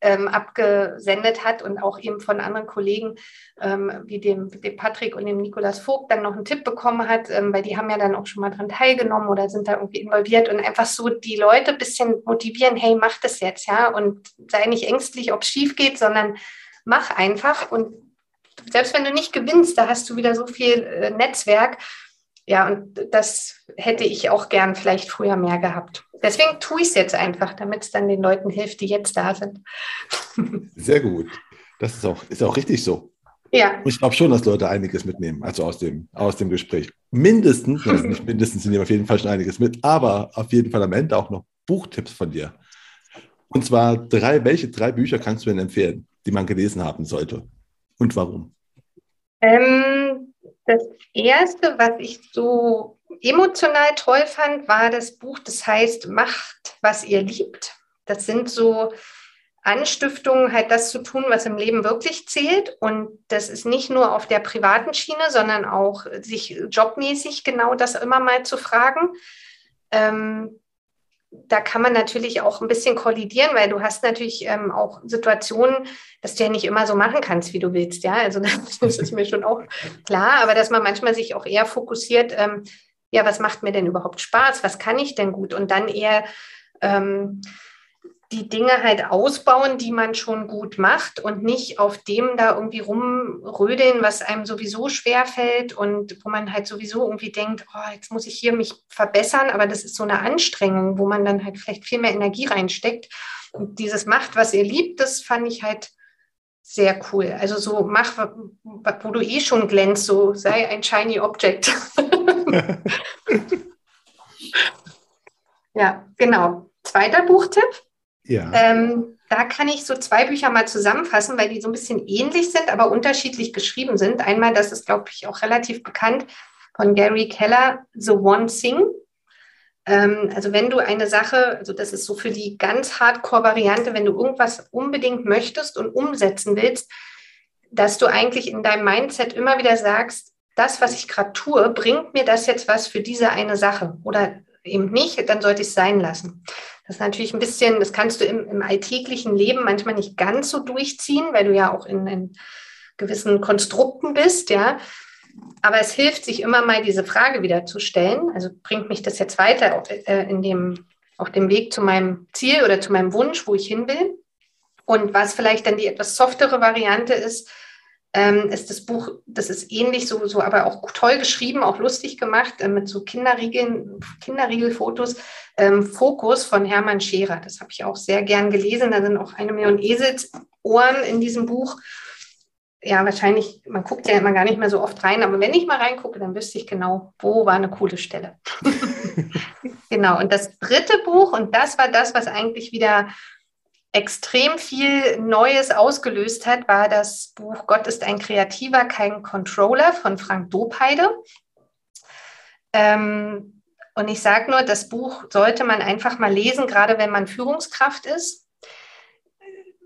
ähm, abgesendet hat und auch eben von anderen Kollegen ähm, wie dem, dem Patrick und dem Nikolas Vogt dann noch einen Tipp bekommen hat, ähm, weil die haben ja dann auch schon mal dran teilgenommen oder sind da irgendwie involviert und einfach so die Leute ein bisschen motivieren, hey, mach das jetzt, ja, und sei nicht ängstlich, ob es schief geht, sondern mach einfach. Und selbst wenn du nicht gewinnst, da hast du wieder so viel äh, Netzwerk ja, und das hätte ich auch gern vielleicht früher mehr gehabt. Deswegen tue ich es jetzt einfach, damit es dann den Leuten hilft, die jetzt da sind. Sehr gut. Das ist auch, ist auch richtig so. Ja. Ich glaube schon, dass Leute einiges mitnehmen, also aus dem, aus dem Gespräch. Mindestens, also nicht mindestens, sie nehmen auf jeden Fall schon einiges mit, aber auf jeden Fall am Ende auch noch Buchtipps von dir. Und zwar drei, welche drei Bücher kannst du denn empfehlen, die man gelesen haben sollte? Und warum? Ähm, das erste, was ich so emotional toll fand, war das Buch, das heißt Macht, was ihr liebt. Das sind so Anstiftungen, halt das zu tun, was im Leben wirklich zählt. Und das ist nicht nur auf der privaten Schiene, sondern auch sich jobmäßig genau das immer mal zu fragen. Ähm, da kann man natürlich auch ein bisschen kollidieren, weil du hast natürlich ähm, auch Situationen, dass du ja nicht immer so machen kannst, wie du willst. Ja, also das, das ist mir schon auch klar, aber dass man manchmal sich auch eher fokussiert, ähm, ja, was macht mir denn überhaupt Spaß? Was kann ich denn gut? Und dann eher ähm, die Dinge halt ausbauen, die man schon gut macht und nicht auf dem da irgendwie rumrödeln, was einem sowieso schwer fällt und wo man halt sowieso irgendwie denkt, oh, jetzt muss ich hier mich verbessern, aber das ist so eine Anstrengung, wo man dann halt vielleicht viel mehr Energie reinsteckt. Und dieses macht, was ihr liebt, das fand ich halt sehr cool. Also so mach, wo du eh schon glänzt, so sei ein shiny Object. ja, genau. Zweiter Buchtipp Ähm, da kann ich so zwei Bücher mal zusammenfassen, weil die so ein bisschen ähnlich sind, aber unterschiedlich geschrieben sind. Einmal, das ist, glaube ich, auch relativ bekannt von Gary Keller, The One Thing. Ähm, also wenn du eine Sache, also das ist so für die ganz Hardcore-Variante, wenn du irgendwas unbedingt möchtest und umsetzen willst, dass du eigentlich in deinem Mindset immer wieder sagst, das, was ich gerade tue, bringt mir das jetzt was für diese eine Sache oder eben nicht, dann sollte ich es sein lassen. Das ist natürlich ein bisschen, das kannst du im, im alltäglichen Leben manchmal nicht ganz so durchziehen, weil du ja auch in, in gewissen Konstrukten bist, ja. Aber es hilft, sich immer mal diese Frage wieder zu stellen. Also bringt mich das jetzt weiter äh, in dem auf dem Weg zu meinem Ziel oder zu meinem Wunsch, wo ich hin will. Und was vielleicht dann die etwas softere Variante ist, ähm, ist das Buch, das ist ähnlich, so, so aber auch toll geschrieben, auch lustig gemacht, äh, mit so Kinderriegeln, Kinderriegelfotos. Ähm, Fokus von Hermann Scherer. Das habe ich auch sehr gern gelesen. Da sind auch eine Million Eselsohren in diesem Buch. Ja, wahrscheinlich, man guckt ja immer gar nicht mehr so oft rein, aber wenn ich mal reingucke, dann wüsste ich genau, wo war eine coole Stelle. genau. Und das dritte Buch, und das war das, was eigentlich wieder extrem viel Neues ausgelöst hat, war das Buch Gott ist ein Kreativer, kein Controller von Frank Dopeide. Ähm, und ich sage nur, das Buch sollte man einfach mal lesen, gerade wenn man Führungskraft ist.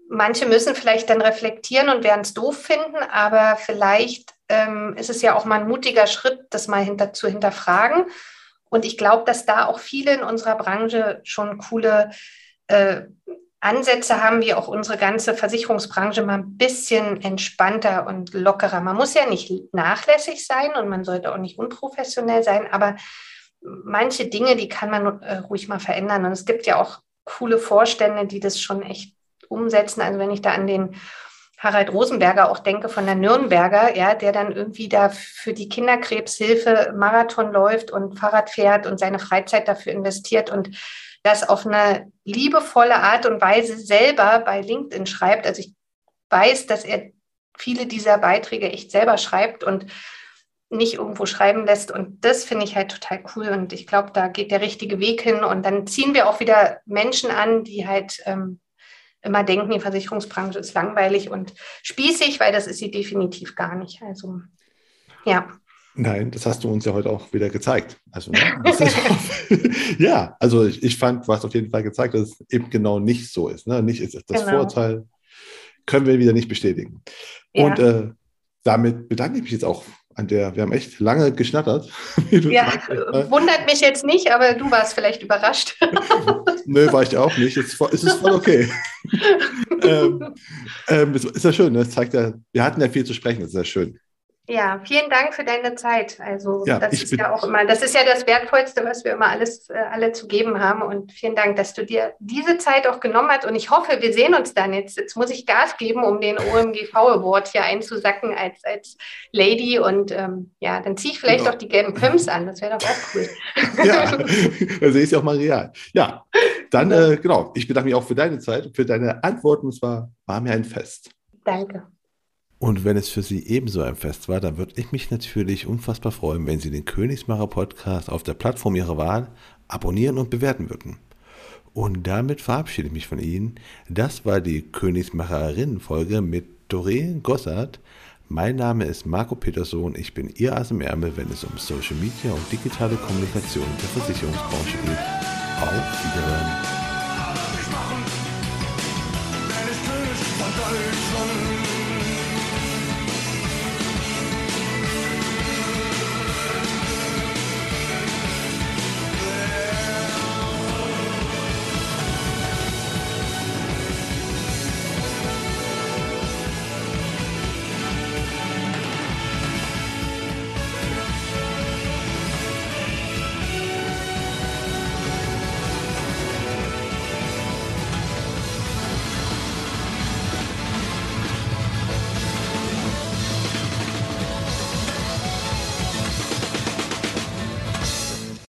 Manche müssen vielleicht dann reflektieren und werden es doof finden, aber vielleicht ähm, ist es ja auch mal ein mutiger Schritt, das mal hinter, zu hinterfragen. Und ich glaube, dass da auch viele in unserer Branche schon coole äh, Ansätze haben, wie auch unsere ganze Versicherungsbranche mal ein bisschen entspannter und lockerer. Man muss ja nicht nachlässig sein und man sollte auch nicht unprofessionell sein, aber manche Dinge, die kann man äh, ruhig mal verändern. Und es gibt ja auch coole Vorstände, die das schon echt umsetzen. Also wenn ich da an den Harald Rosenberger auch denke von der Nürnberger, ja, der dann irgendwie da für die Kinderkrebshilfe Marathon läuft und Fahrrad fährt und seine Freizeit dafür investiert und das auf eine liebevolle Art und Weise selber bei LinkedIn schreibt. Also ich weiß, dass er viele dieser Beiträge echt selber schreibt und nicht irgendwo schreiben lässt. Und das finde ich halt total cool. Und ich glaube, da geht der richtige Weg hin. Und dann ziehen wir auch wieder Menschen an, die halt ähm, immer denken, die Versicherungsbranche ist langweilig und spießig, weil das ist sie definitiv gar nicht. Also ja. Nein, das hast du uns ja heute auch wieder gezeigt. Also, ne? ja, also ich, ich, fand, du hast auf jeden Fall gezeigt, dass es eben genau nicht so ist. Ne? Nicht ist das genau. Vorurteil können wir wieder nicht bestätigen. Ja. Und äh, damit bedanke ich mich jetzt auch an der, wir haben echt lange geschnattert. Ja, sagst, wundert mich jetzt nicht, aber du warst vielleicht überrascht. Nö, war ich auch nicht. Jetzt ist es voll okay. ähm, ähm, ist ja schön, ne? das zeigt ja, wir hatten ja viel zu sprechen, das ist ja schön. Ja, vielen Dank für deine Zeit. Also ja, das ist ja auch immer, das ist ja das Wertvollste, was wir immer alles äh, alle zu geben haben. Und vielen Dank, dass du dir diese Zeit auch genommen hast. Und ich hoffe, wir sehen uns dann jetzt. Jetzt muss ich Gas geben, um den OMGV Award hier einzusacken als, als Lady. Und ähm, ja, dann ziehe ich vielleicht genau. auch die gelben Pumps an. Das wäre doch auch cool. Ja, sehe ich es auch mal real. Ja, dann äh, genau. Ich bedanke mich auch für deine Zeit, für deine Antworten. Es war, war mir ein Fest. Danke. Und wenn es für Sie ebenso ein Fest war, dann würde ich mich natürlich unfassbar freuen, wenn Sie den Königsmacher Podcast auf der Plattform Ihrer Wahl abonnieren und bewerten würden. Und damit verabschiede ich mich von Ihnen. Das war die Königsmacherinnen-Folge mit Doreen Gossard. Mein Name ist Marco Peterson. Ich bin Ihr Ass im Ärmel, wenn es um Social Media und digitale Kommunikation in der Versicherungsbranche geht. Auf Wiederhören.